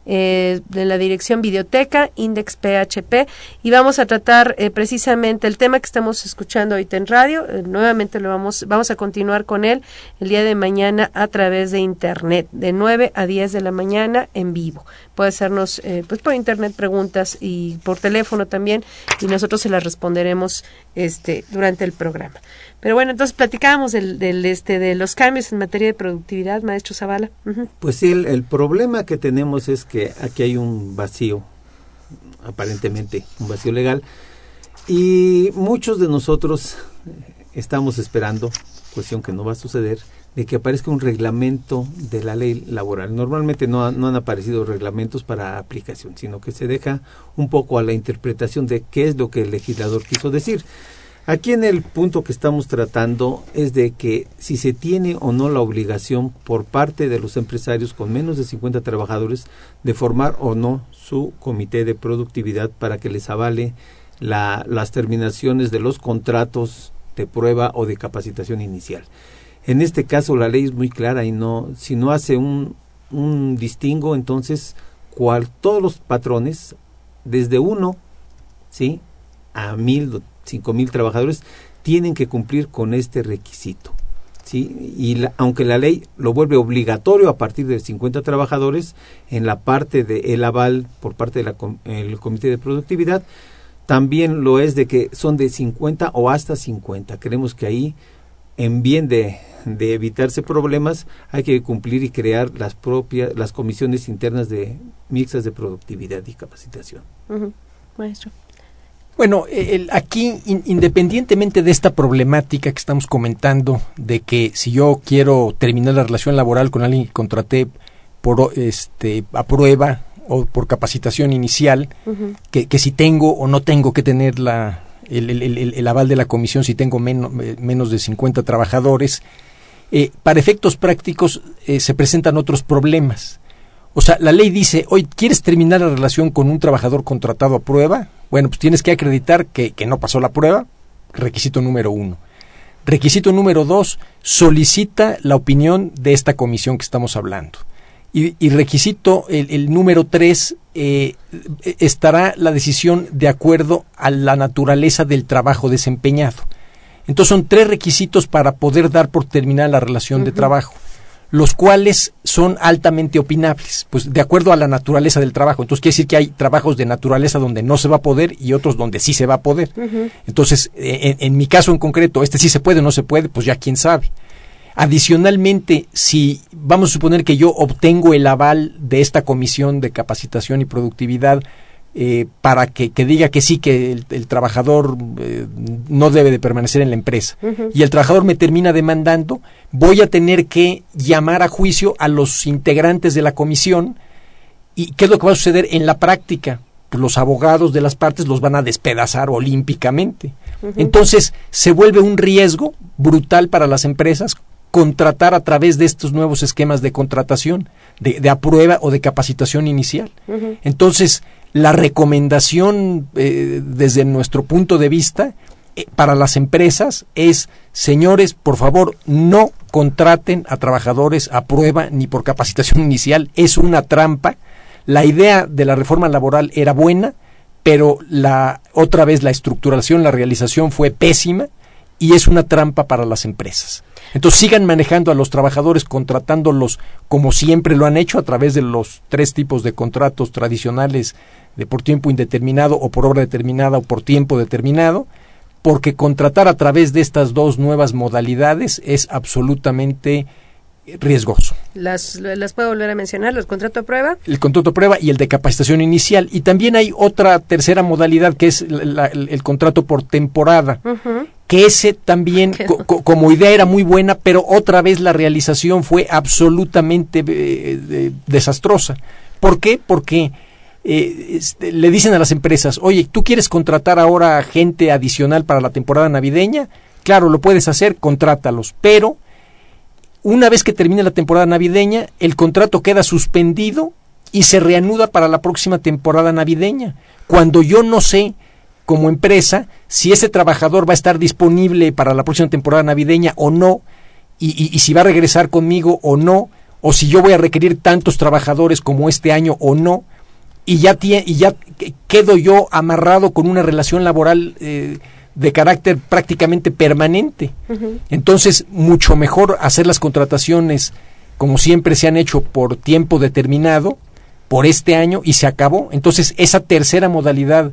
[SPEAKER 1] eh, en la dirección videoteca index php y vamos a tratar eh, precisamente el tema que estamos escuchando ahorita en radio eh, nuevamente lo vamos vamos a continuar con él el día de mañana a través de internet de 9 a 10 de la mañana en vivo. Puede hacernos eh, pues por internet preguntas y por teléfono también y nosotros se las responderemos este durante el programa. Pero bueno, entonces platicábamos del, del, este, de los cambios en materia de productividad, maestro Zavala.
[SPEAKER 4] Pues sí, el, problema que tenemos es que aquí hay un vacío, aparentemente un vacío legal, y muchos de nosotros estamos esperando, cuestión que no va a suceder, de que aparezca un reglamento de la ley laboral. Normalmente no, no han aparecido reglamentos para aplicación, sino que se deja un poco a la interpretación de qué es lo que el legislador quiso decir. Aquí en el punto que estamos tratando es de que si se tiene o no la obligación por parte de los empresarios con menos de 50 trabajadores de formar o no su comité de productividad para que les avale las terminaciones de los contratos de prueba o de capacitación inicial. En este caso la ley es muy clara y no si no hace un, un distingo entonces cual, todos los patrones desde uno sí a mil cinco mil trabajadores tienen que cumplir con este requisito. ¿sí? Y aunque la ley lo vuelve obligatorio a partir de 50 trabajadores, en la parte del aval por parte del Comité de Productividad, también lo es de que son de 50 o hasta 50. Creemos que ahí, en bien de, de evitarse problemas, hay que cumplir y crear las propias, las comisiones internas de mixtas de productividad y capacitación.
[SPEAKER 1] Maestro.
[SPEAKER 2] Bueno, el, aquí, independientemente de esta problemática que estamos comentando, de que si yo quiero terminar la relación laboral con alguien que contraté por este a prueba o por capacitación inicial, que, que, si tengo o no tengo que tener la, el, el, el aval de la comisión, si tengo menos, menos de 50 trabajadores, eh, para efectos prácticos eh, se presentan otros problemas. O sea, la ley dice, hoy, ¿quieres terminar la relación con un trabajador contratado a prueba? Bueno, pues tienes que acreditar que, que no pasó la prueba, requisito número uno. Requisito número dos, solicita la opinión de esta comisión que estamos hablando. Y, y requisito el, el, número tres, eh, estará la decisión de acuerdo a la naturaleza del trabajo desempeñado. Entonces son tres requisitos para poder dar por terminada la relación uh -huh. de trabajo los cuales son altamente opinables, pues de acuerdo a la naturaleza del trabajo. Entonces quiere decir que hay trabajos de naturaleza donde no se va a poder y otros donde sí se va a poder. Uh -huh. Entonces, en, en, mi caso en concreto, este sí se puede o no se puede, pues ya quién sabe. Adicionalmente, si vamos a suponer que yo obtengo el aval de esta comisión de capacitación y productividad eh, para que, diga que sí, que el, trabajador eh, no debe de permanecer en la empresa y el trabajador me termina demandando, voy a tener que llamar a juicio a los integrantes de la comisión y qué es lo que va a suceder en la práctica. Pues los abogados de las partes los van a despedazar olímpicamente. Entonces se vuelve un riesgo brutal para las empresas contratar a través de estos nuevos esquemas de contratación, de, de aprueba o de capacitación inicial. Entonces, la recomendación eh, desde nuestro punto de vista eh, para las empresas es, señores, por favor, no contraten a trabajadores a prueba ni por capacitación [laughs] inicial. Es una trampa. La idea de la reforma laboral era buena, pero la otra vez la estructuración, la realización fue pésima y es una trampa para las empresas. Entonces sigan manejando a los trabajadores, contratándolos como siempre lo han hecho a través de los tres tipos de contratos tradicionales de por tiempo indeterminado o por obra determinada o por tiempo determinado, porque contratar a través de estas dos nuevas modalidades es absolutamente riesgoso.
[SPEAKER 1] Las, las puedo volver a mencionar, los contrato a prueba.
[SPEAKER 2] El contrato a prueba y el de capacitación inicial. Y también hay otra tercera modalidad que es el, contrato por temporada, que ese también [laughs] como idea era muy buena, pero otra vez la realización fue absolutamente eh, desastrosa. ¿Por qué? Porque eh, este, le dicen a las empresas, oye, ¿tú quieres contratar ahora gente adicional para la temporada navideña? Claro, lo puedes hacer, contrátalos, pero una vez que termine la temporada navideña, el contrato queda suspendido y se reanuda para la próxima temporada navideña. Cuando yo no sé, como empresa, si ese trabajador va a estar disponible para la próxima temporada navideña o no, y, si va a regresar conmigo o no, o si yo voy a requerir tantos trabajadores como este año o no, y ya, y ya quedo yo amarrado con una relación laboral eh, de carácter prácticamente permanente. Entonces, mucho mejor hacer las contrataciones como siempre se han hecho por tiempo determinado, por este año, y se acabó. Entonces, esa tercera modalidad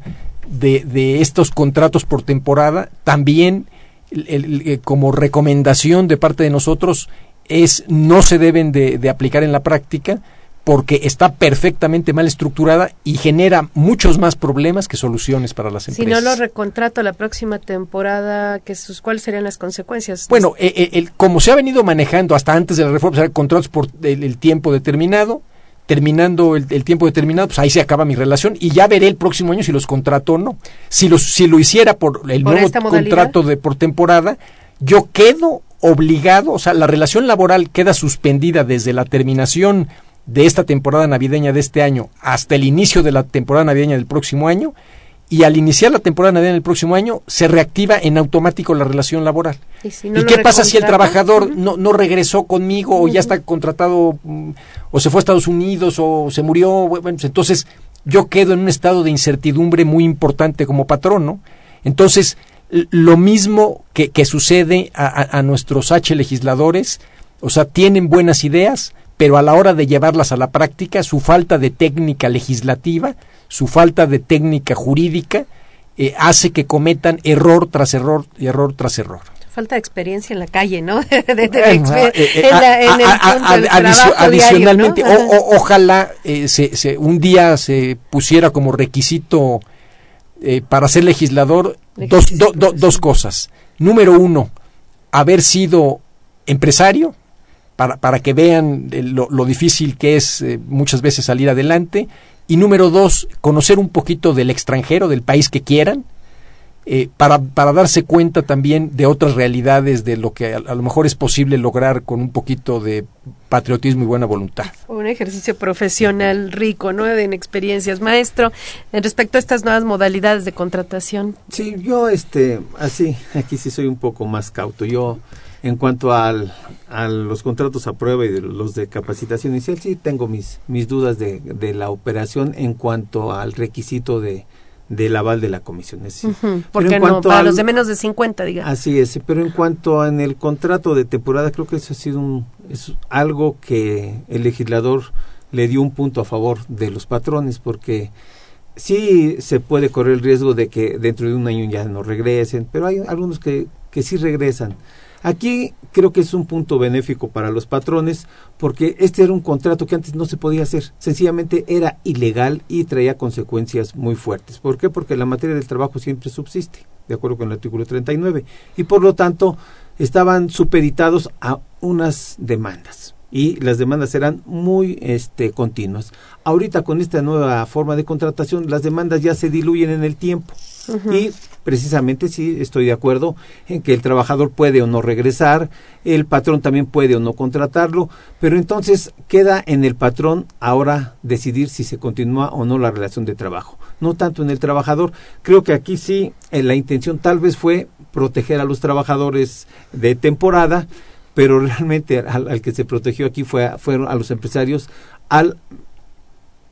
[SPEAKER 2] de, de estos contratos por temporada, también eh, como recomendación de parte de nosotros, es no se deben de, de aplicar en la práctica, porque está perfectamente mal estructurada y genera muchos más problemas que soluciones para las empresas.
[SPEAKER 1] Si no lo recontrato la próxima temporada, ¿qué sus, ¿cuáles serían las consecuencias?
[SPEAKER 2] Bueno, eh, eh, el, como se ha venido manejando hasta antes de la reforma, o contratos por el, tiempo determinado, terminando el, tiempo determinado, pues ahí se acaba mi relación y ya veré el próximo año si los contrato o no. Si, los, si lo hiciera por el nuevo contrato de por temporada, yo quedo obligado, o sea, la relación laboral queda suspendida desde la terminación de esta temporada navideña de este año hasta el inicio de la temporada navideña del próximo año y al iniciar la temporada navideña del próximo año se reactiva en automático la relación laboral. ¿Y, qué pasa si el trabajador no, no regresó conmigo o ya está contratado mm, o se fue a Estados Unidos o se murió? Bueno, pues entonces yo quedo en un estado de incertidumbre muy importante como patrón, ¿no? Entonces, lo mismo que, que sucede a, a nuestros H legisladores, o sea, tienen buenas ideas, pero a la hora de llevarlas a la práctica, su falta de técnica legislativa, su falta de técnica jurídica, eh, hace que cometan error tras error y error tras error.
[SPEAKER 1] Falta de experiencia en la calle, ¿no?
[SPEAKER 2] Adicionalmente, ojalá eh, se, un día se pusiera como requisito eh, para ser legislador dos, dos cosas. Número uno, haber sido empresario para, para que vean eh, lo, lo, difícil que es eh, muchas veces salir adelante. Y número dos, conocer un poquito del extranjero, del país que quieran, eh, para, para, darse cuenta también de otras realidades, de lo que a, lo mejor es posible lograr con un poquito de patriotismo y buena voluntad.
[SPEAKER 1] Un ejercicio profesional rico, ¿no? En experiencias. Maestro, en respecto a estas nuevas modalidades de contratación.
[SPEAKER 4] Sí, yo, este, así, aquí sí soy un poco más cauto. Yo en cuanto al, a los contratos a prueba y de los de capacitación inicial, sí tengo mis, mis dudas de, de la operación en cuanto al requisito de del aval de la comisión. Es
[SPEAKER 1] Porque no, para los de menos de 50, digamos.
[SPEAKER 4] Así es, pero en cuanto a en el contrato de temporada, creo que eso ha sido un, es algo que el legislador le dio un punto a favor de los patrones, porque sí se puede correr el riesgo de que dentro de un año ya no regresen, pero hay algunos que, que sí regresan Aquí creo que es un punto benéfico para los patrones porque este era un contrato que antes no se podía hacer. Sencillamente era ilegal y traía consecuencias muy fuertes. ¿Por qué? Porque la materia del trabajo siempre subsiste, de acuerdo con el artículo 39. Y por lo tanto estaban supeditados a unas demandas y las demandas eran muy este, continuas. Ahorita con esta nueva forma de contratación las demandas ya se diluyen en el tiempo y precisamente sí estoy de acuerdo en que el trabajador puede o no regresar, el patrón también puede o no contratarlo, pero entonces queda en el patrón ahora decidir si se continúa o no la relación de trabajo, no tanto en el trabajador. Creo que aquí sí eh, la intención tal vez fue proteger a los trabajadores de temporada, pero realmente al, que se protegió aquí fue, fueron a los empresarios al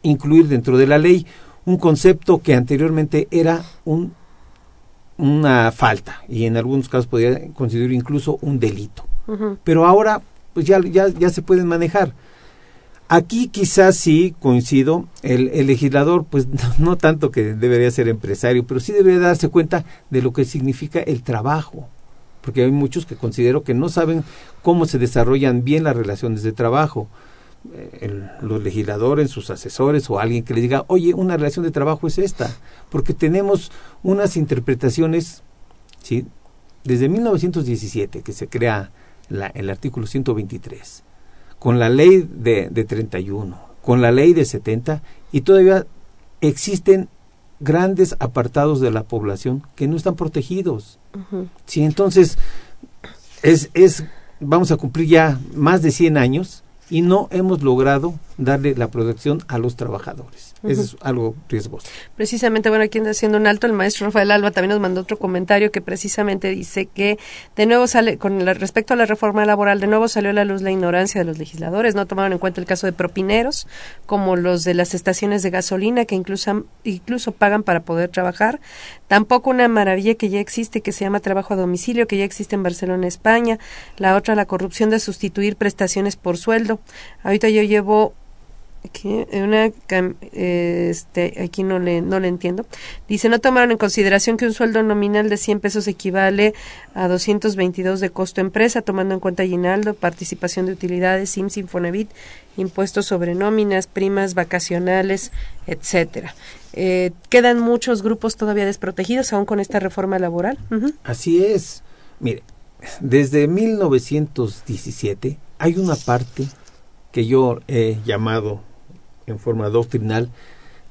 [SPEAKER 4] incluir dentro de la ley un concepto que anteriormente era un, una falta y en algunos casos podría considerar incluso un delito. Pero ahora pues ya, ya, ya se pueden manejar. Aquí quizás sí coincido, el, el, legislador pues [laughs] no tanto que debería ser empresario, pero sí debería darse cuenta de lo que significa el trabajo porque hay muchos que considero que no saben cómo se desarrollan bien las relaciones de trabajo. Eh, los legisladores, sus asesores o alguien que les diga, oye, una relación de trabajo es esta, porque tenemos unas interpretaciones, ¿sí? Desde 1917, que se crea la, el artículo 123, con la ley de, de 31, con la ley de 70, y todavía existen grandes apartados de la población que no están protegidos. Sí, entonces es, es, vamos a cumplir ya más de 100 años y no hemos logrado darle la protección a los trabajadores. Eso es algo riesgoso.
[SPEAKER 1] Precisamente, bueno, aquí haciendo un alto, el maestro Rafael Alba también nos mandó otro comentario que precisamente dice que de nuevo sale, con respecto a la reforma laboral, de nuevo salió a la luz la ignorancia de los legisladores, no tomaron en cuenta el caso de propineros, como los de las estaciones de gasolina, que incluso, incluso pagan para poder trabajar. Tampoco una maravilla que ya existe, que se llama trabajo a domicilio, que ya existe en Barcelona, España. La otra, la corrupción de sustituir prestaciones por sueldo. Ahorita yo llevo aquí una este aquí no le no le entiendo. Dice no tomaron en consideración que un sueldo nominal de 100 pesos equivale a 222 de costo empresa tomando en cuenta aguinaldo participación de utilidades SIMS Infonavit impuestos sobre nóminas primas vacacionales etcétera eh, quedan muchos grupos todavía desprotegidos aún con esta reforma laboral.
[SPEAKER 4] Así es. Mire desde 1917 hay una parte que yo he llamado en forma doctrinal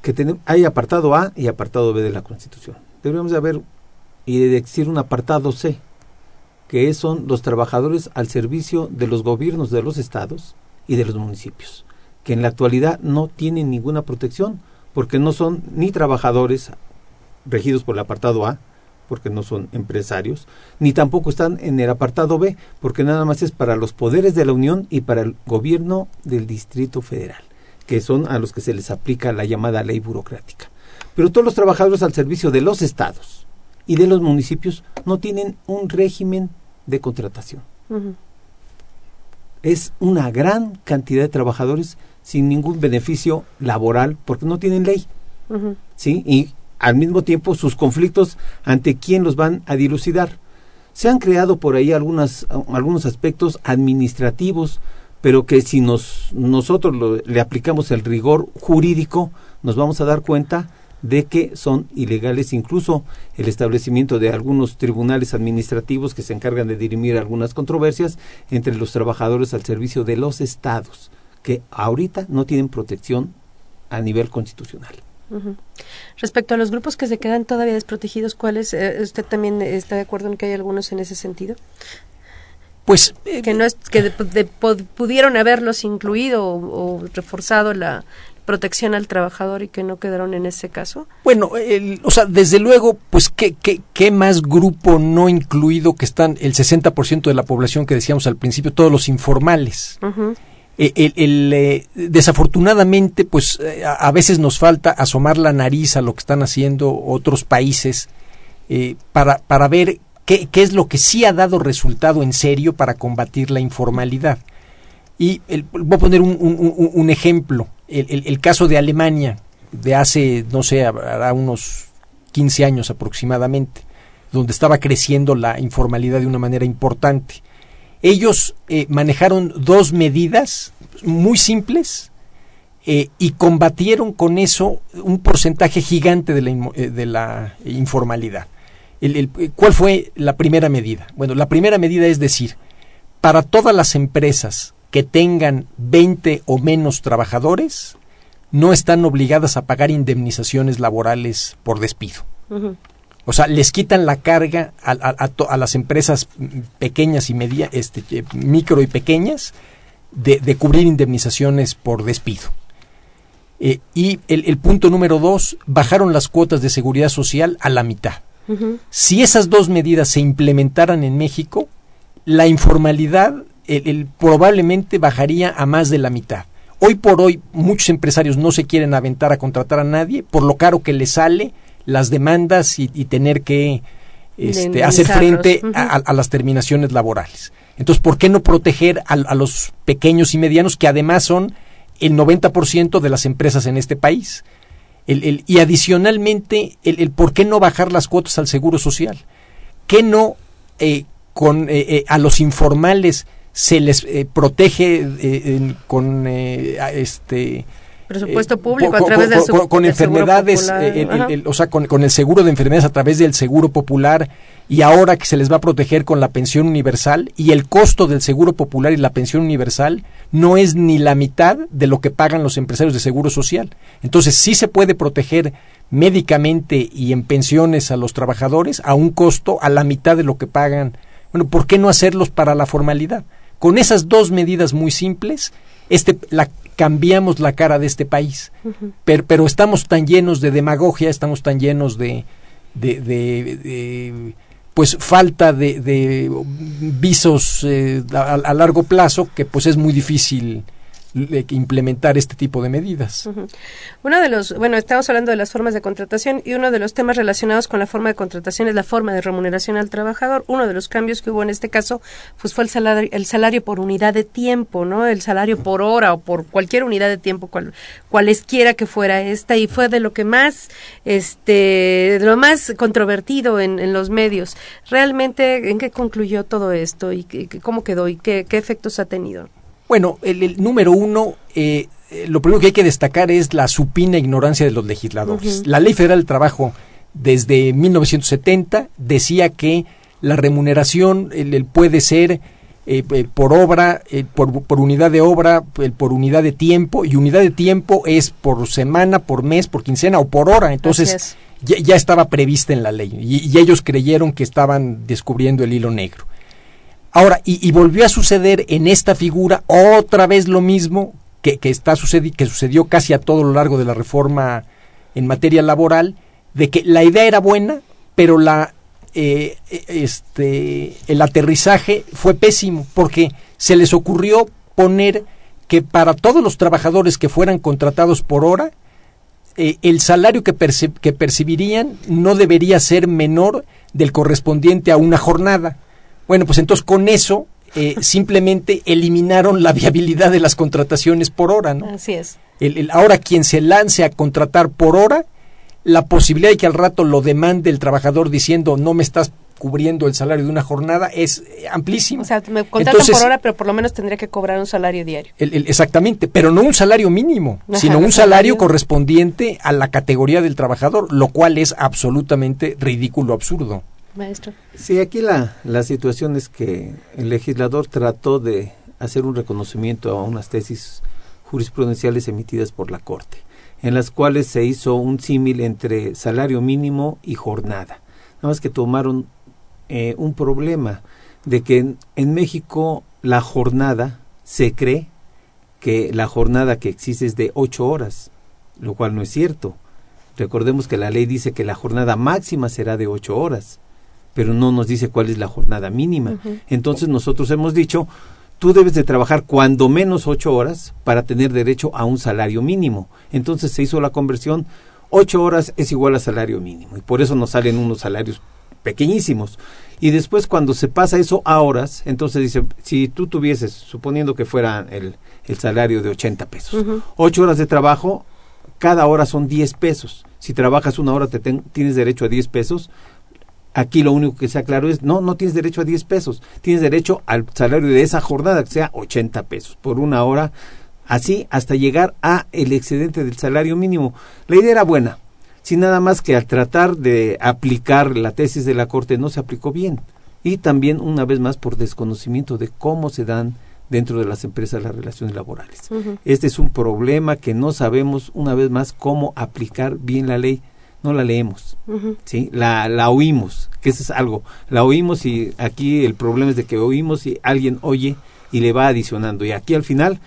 [SPEAKER 4] que hay apartado A y apartado B de la Constitución. Deberíamos de haber y de decir un apartado C, que son los trabajadores al servicio de los gobiernos de los estados y de los municipios, que en la actualidad no tienen ninguna protección porque no son ni trabajadores regidos por el apartado A, porque no son empresarios, ni tampoco están en el apartado B, porque nada más es para los poderes de la Unión y para el gobierno del Distrito Federal que son a los que se les aplica la llamada ley burocrática. Pero todos los trabajadores al servicio de los estados y de los municipios no tienen un régimen de contratación. Es una gran cantidad de trabajadores sin ningún beneficio laboral porque no tienen ley. ¿Sí? Y al mismo tiempo sus conflictos ante quién los van a dilucidar. Se han creado por ahí algunas, algunos aspectos administrativos pero que si nos, nosotros le aplicamos el rigor jurídico, nos vamos a dar cuenta de que son ilegales incluso el establecimiento de algunos tribunales administrativos que se encargan de dirimir algunas controversias entre los trabajadores al servicio de los estados, que ahorita no tienen protección a nivel constitucional.
[SPEAKER 1] Respecto a los grupos que se quedan todavía desprotegidos, ¿cuáles? Eh, ¿Usted también está de acuerdo en que hay algunos en ese sentido?
[SPEAKER 2] Pues
[SPEAKER 1] que no es que pudieron haberlos incluido o, reforzado la protección al trabajador y que no quedaron en ese caso?
[SPEAKER 2] Bueno, o sea, desde luego, pues, ¿qué, qué, qué más grupo no incluido que están el 60% de la población que decíamos al principio, todos los informales? Eh, el, eh, desafortunadamente, pues, eh, a, veces nos falta asomar la nariz a lo que están haciendo otros países para, para ver qué, es lo que sí ha dado resultado en serio para combatir la informalidad. Y voy a poner un, ejemplo, el, caso de Alemania, de hace, no sé, hará unos 15 años aproximadamente. donde estaba creciendo la informalidad de una manera importante. Ellos eh, manejaron dos medidas muy simples eh, y combatieron con eso un porcentaje gigante de la, eh, de la informalidad. ¿Cuál fue la primera medida? Bueno, la primera medida es decir, para todas las empresas que tengan 20 o menos trabajadores, no están obligadas a pagar indemnizaciones laborales por despido. O sea, les quitan la carga a, las empresas pequeñas y media, este, eh, micro y pequeñas de, cubrir indemnizaciones por despido. Eh, y el, punto número dos, bajaron las cuotas de seguridad social a la mitad. Si esas dos medidas se implementaran en México, la informalidad probablemente bajaría a más de la mitad. Hoy por hoy muchos empresarios no se quieren aventar a contratar a nadie por lo caro que les sale las demandas y, tener que este, hacer frente a, las terminaciones laborales. Entonces, ¿por qué no proteger a, los pequeños y medianos que además son el 90% de las empresas en este país? El, y adicionalmente, el, por qué no bajar las cuotas al seguro social? ¿Qué no eh, con, eh, eh, a los informales se les protege con este
[SPEAKER 1] presupuesto eh, público a través del
[SPEAKER 2] con, con enfermedades, eh, o sea, con, el seguro de enfermedades a través del seguro popular y ahora que se les va a proteger con la pensión universal y el costo del seguro popular y la pensión universal no es ni la mitad de lo que pagan los empresarios de seguro social. Entonces sí se puede proteger médicamente y en pensiones a los trabajadores a un costo a la mitad de lo que pagan. Bueno, ¿por qué no hacerlos para la formalidad? Con esas dos medidas muy simples, este, la, cambiamos la cara de este país. pero, estamos tan llenos de demagogia, estamos tan llenos de, de, de, pues falta de, visos eh, a, largo plazo que pues es muy difícil implementar este tipo de medidas.
[SPEAKER 1] Uno de los, bueno, estamos hablando de las formas de contratación y uno de los temas relacionados con la forma de contratación es la forma de remuneración al trabajador. Uno de los cambios que hubo en este caso, pues fue el salario, el salario por unidad de tiempo, ¿no? El salario por hora o por cualquier unidad de tiempo, cual, cualesquiera que fuera esta y fue de lo que más, este, lo más controvertido en, en los medios. Realmente, ¿en qué concluyó todo esto y, cómo quedó y qué, qué efectos ha tenido?
[SPEAKER 2] Bueno, el, número uno, eh, eh, lo primero que hay que destacar es la supina ignorancia de los legisladores. La Ley Federal del Trabajo desde 1970 decía que la remuneración puede ser eh, por obra, por, unidad de obra, por unidad de tiempo, y unidad de tiempo es por semana, por mes, por quincena o por hora. Entonces ya, estaba prevista en la ley y ellos creyeron que estaban descubriendo el hilo negro. Ahora, y, volvió a suceder en esta figura otra vez lo mismo que, está que sucedió casi a todo lo largo de la reforma en materia laboral, de que la idea era buena, pero la, eh, este, el aterrizaje fue pésimo, porque se les ocurrió poner que para todos los trabajadores que fueran contratados por hora, eh, el salario que, que percibirían no debería ser menor del correspondiente a una jornada. Bueno, pues entonces con eso eh, [laughs] simplemente eliminaron la viabilidad de las contrataciones por hora, ¿no?
[SPEAKER 1] Así es.
[SPEAKER 2] El, ahora quien se lance a contratar por hora, la posibilidad de que al rato lo demande el trabajador diciendo no me estás cubriendo el salario de una jornada es eh, amplísimo.
[SPEAKER 1] O sea, me contratan por hora, pero por lo menos tendría que cobrar un salario diario.
[SPEAKER 2] exactamente, pero no un salario mínimo, sino un salario, correspondiente a la categoría del trabajador, lo cual es absolutamente ridículo, absurdo
[SPEAKER 1] maestro.
[SPEAKER 4] Sí, aquí la, la situación es que el legislador trató de hacer un reconocimiento a unas tesis jurisprudenciales emitidas por la Corte, en las cuales se hizo un símil entre salario mínimo y jornada. Nada más que tomaron eh, un problema de que en, en México la jornada se cree que la jornada que existe es de ocho horas, lo cual no es cierto. Recordemos que la ley dice que la jornada máxima será de ocho horas pero no nos dice cuál es la jornada mínima. Entonces nosotros hemos dicho, tú debes de trabajar cuando menos ocho horas para tener derecho a un salario mínimo. Entonces se hizo la conversión, ocho horas es igual a salario mínimo y por eso nos salen unos salarios pequeñísimos. Y después cuando se pasa eso a horas, entonces dice, si tú tuvieses, suponiendo que fuera el, el salario de 80 pesos, ocho horas de trabajo, cada hora son 10 pesos. Si trabajas una hora te tienes derecho a 10 pesos, Aquí lo único que se aclaró es, no, no tienes derecho a 10 pesos, tienes derecho al salario de esa jornada, que sea 80 pesos por una hora, así hasta llegar a el excedente del salario mínimo. La idea era buena, sin nada más que al tratar de aplicar la tesis de la Corte no se aplicó bien. Y también, una vez más, por desconocimiento de cómo se dan dentro de las empresas las relaciones laborales. Este es un problema que no sabemos, una vez más, cómo aplicar bien la ley no la leemos, ¿sí? La, la oímos, que eso es algo, la oímos y aquí el problema es de que oímos y alguien oye y le va adicionando. Y aquí al final,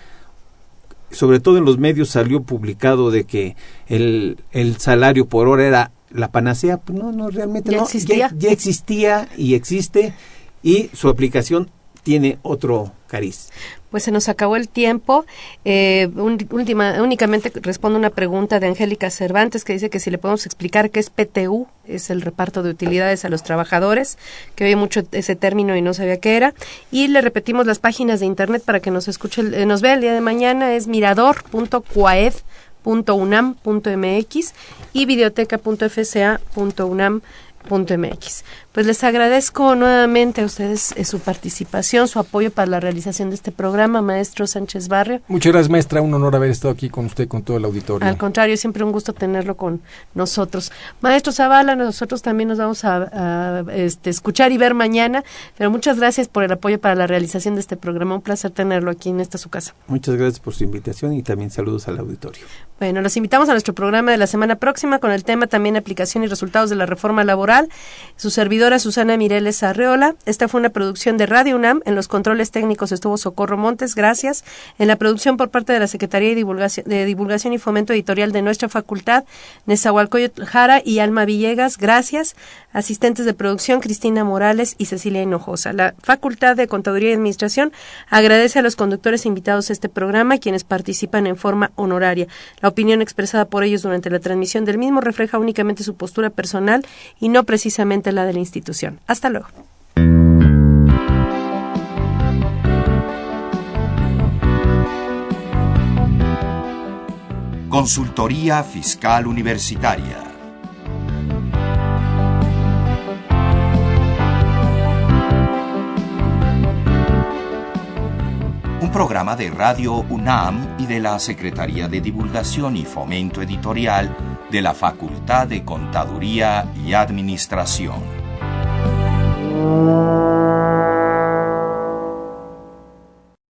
[SPEAKER 4] sobre todo en los medios salió publicado de que el, el salario por hora era la panacea, pues no, no, realmente no,
[SPEAKER 1] existía?
[SPEAKER 4] ya existía y existe y su aplicación tiene otro cariz.
[SPEAKER 1] Pues se nos acabó el tiempo. Eh, última, únicamente respondo una pregunta de Angélica Cervantes que dice que si le podemos explicar qué es PTU, es el reparto de utilidades a los trabajadores, que oye mucho ese término y no sabía qué era. Y le repetimos las páginas de internet para que nos escuche, eh, nos vea el día de mañana, es mirador.coaed.unam.mx y videoteca.fca.unam.mx .mx. Pues les agradezco nuevamente a ustedes eh, su participación, su apoyo para la realización de este programa, maestro Sánchez Barrio.
[SPEAKER 2] Muchas gracias, maestra. Un honor haber estado aquí con usted, con todo el auditorio.
[SPEAKER 1] Al contrario, siempre un gusto tenerlo con nosotros. Maestro Zavala, nosotros también nos vamos a, este, escuchar y ver mañana, pero muchas gracias por el apoyo para la realización de este programa. Un placer tenerlo aquí en esta su casa.
[SPEAKER 4] Muchas gracias por su invitación y también saludos al auditorio.
[SPEAKER 1] Bueno, los invitamos a nuestro programa de la semana próxima con el tema también aplicación y resultados de la reforma laboral. Su servidora Susana Mireles Arreola. Esta fue una producción de Radio UNAM. En los controles técnicos estuvo Socorro Montes, gracias. En la producción por parte de la Secretaría de Divulgación, y Fomento Editorial de nuestra facultad, Nezahualcóyotl Jara y Alma Villegas, gracias. Asistentes de producción, Cristina Morales y Cecilia Hinojosa. La Facultad de Contaduría y Administración agradece a los conductores invitados a este programa, quienes participan en forma honoraria. La opinión expresada por ellos durante la transmisión del mismo refleja únicamente su postura personal y no precisamente la de la institución. Hasta luego.
[SPEAKER 7] Consultoría Fiscal Universitaria un programa de Radio UNAM y de la Secretaría de Divulgación y Fomento Editorial de la Facultad de Contaduría y Administración.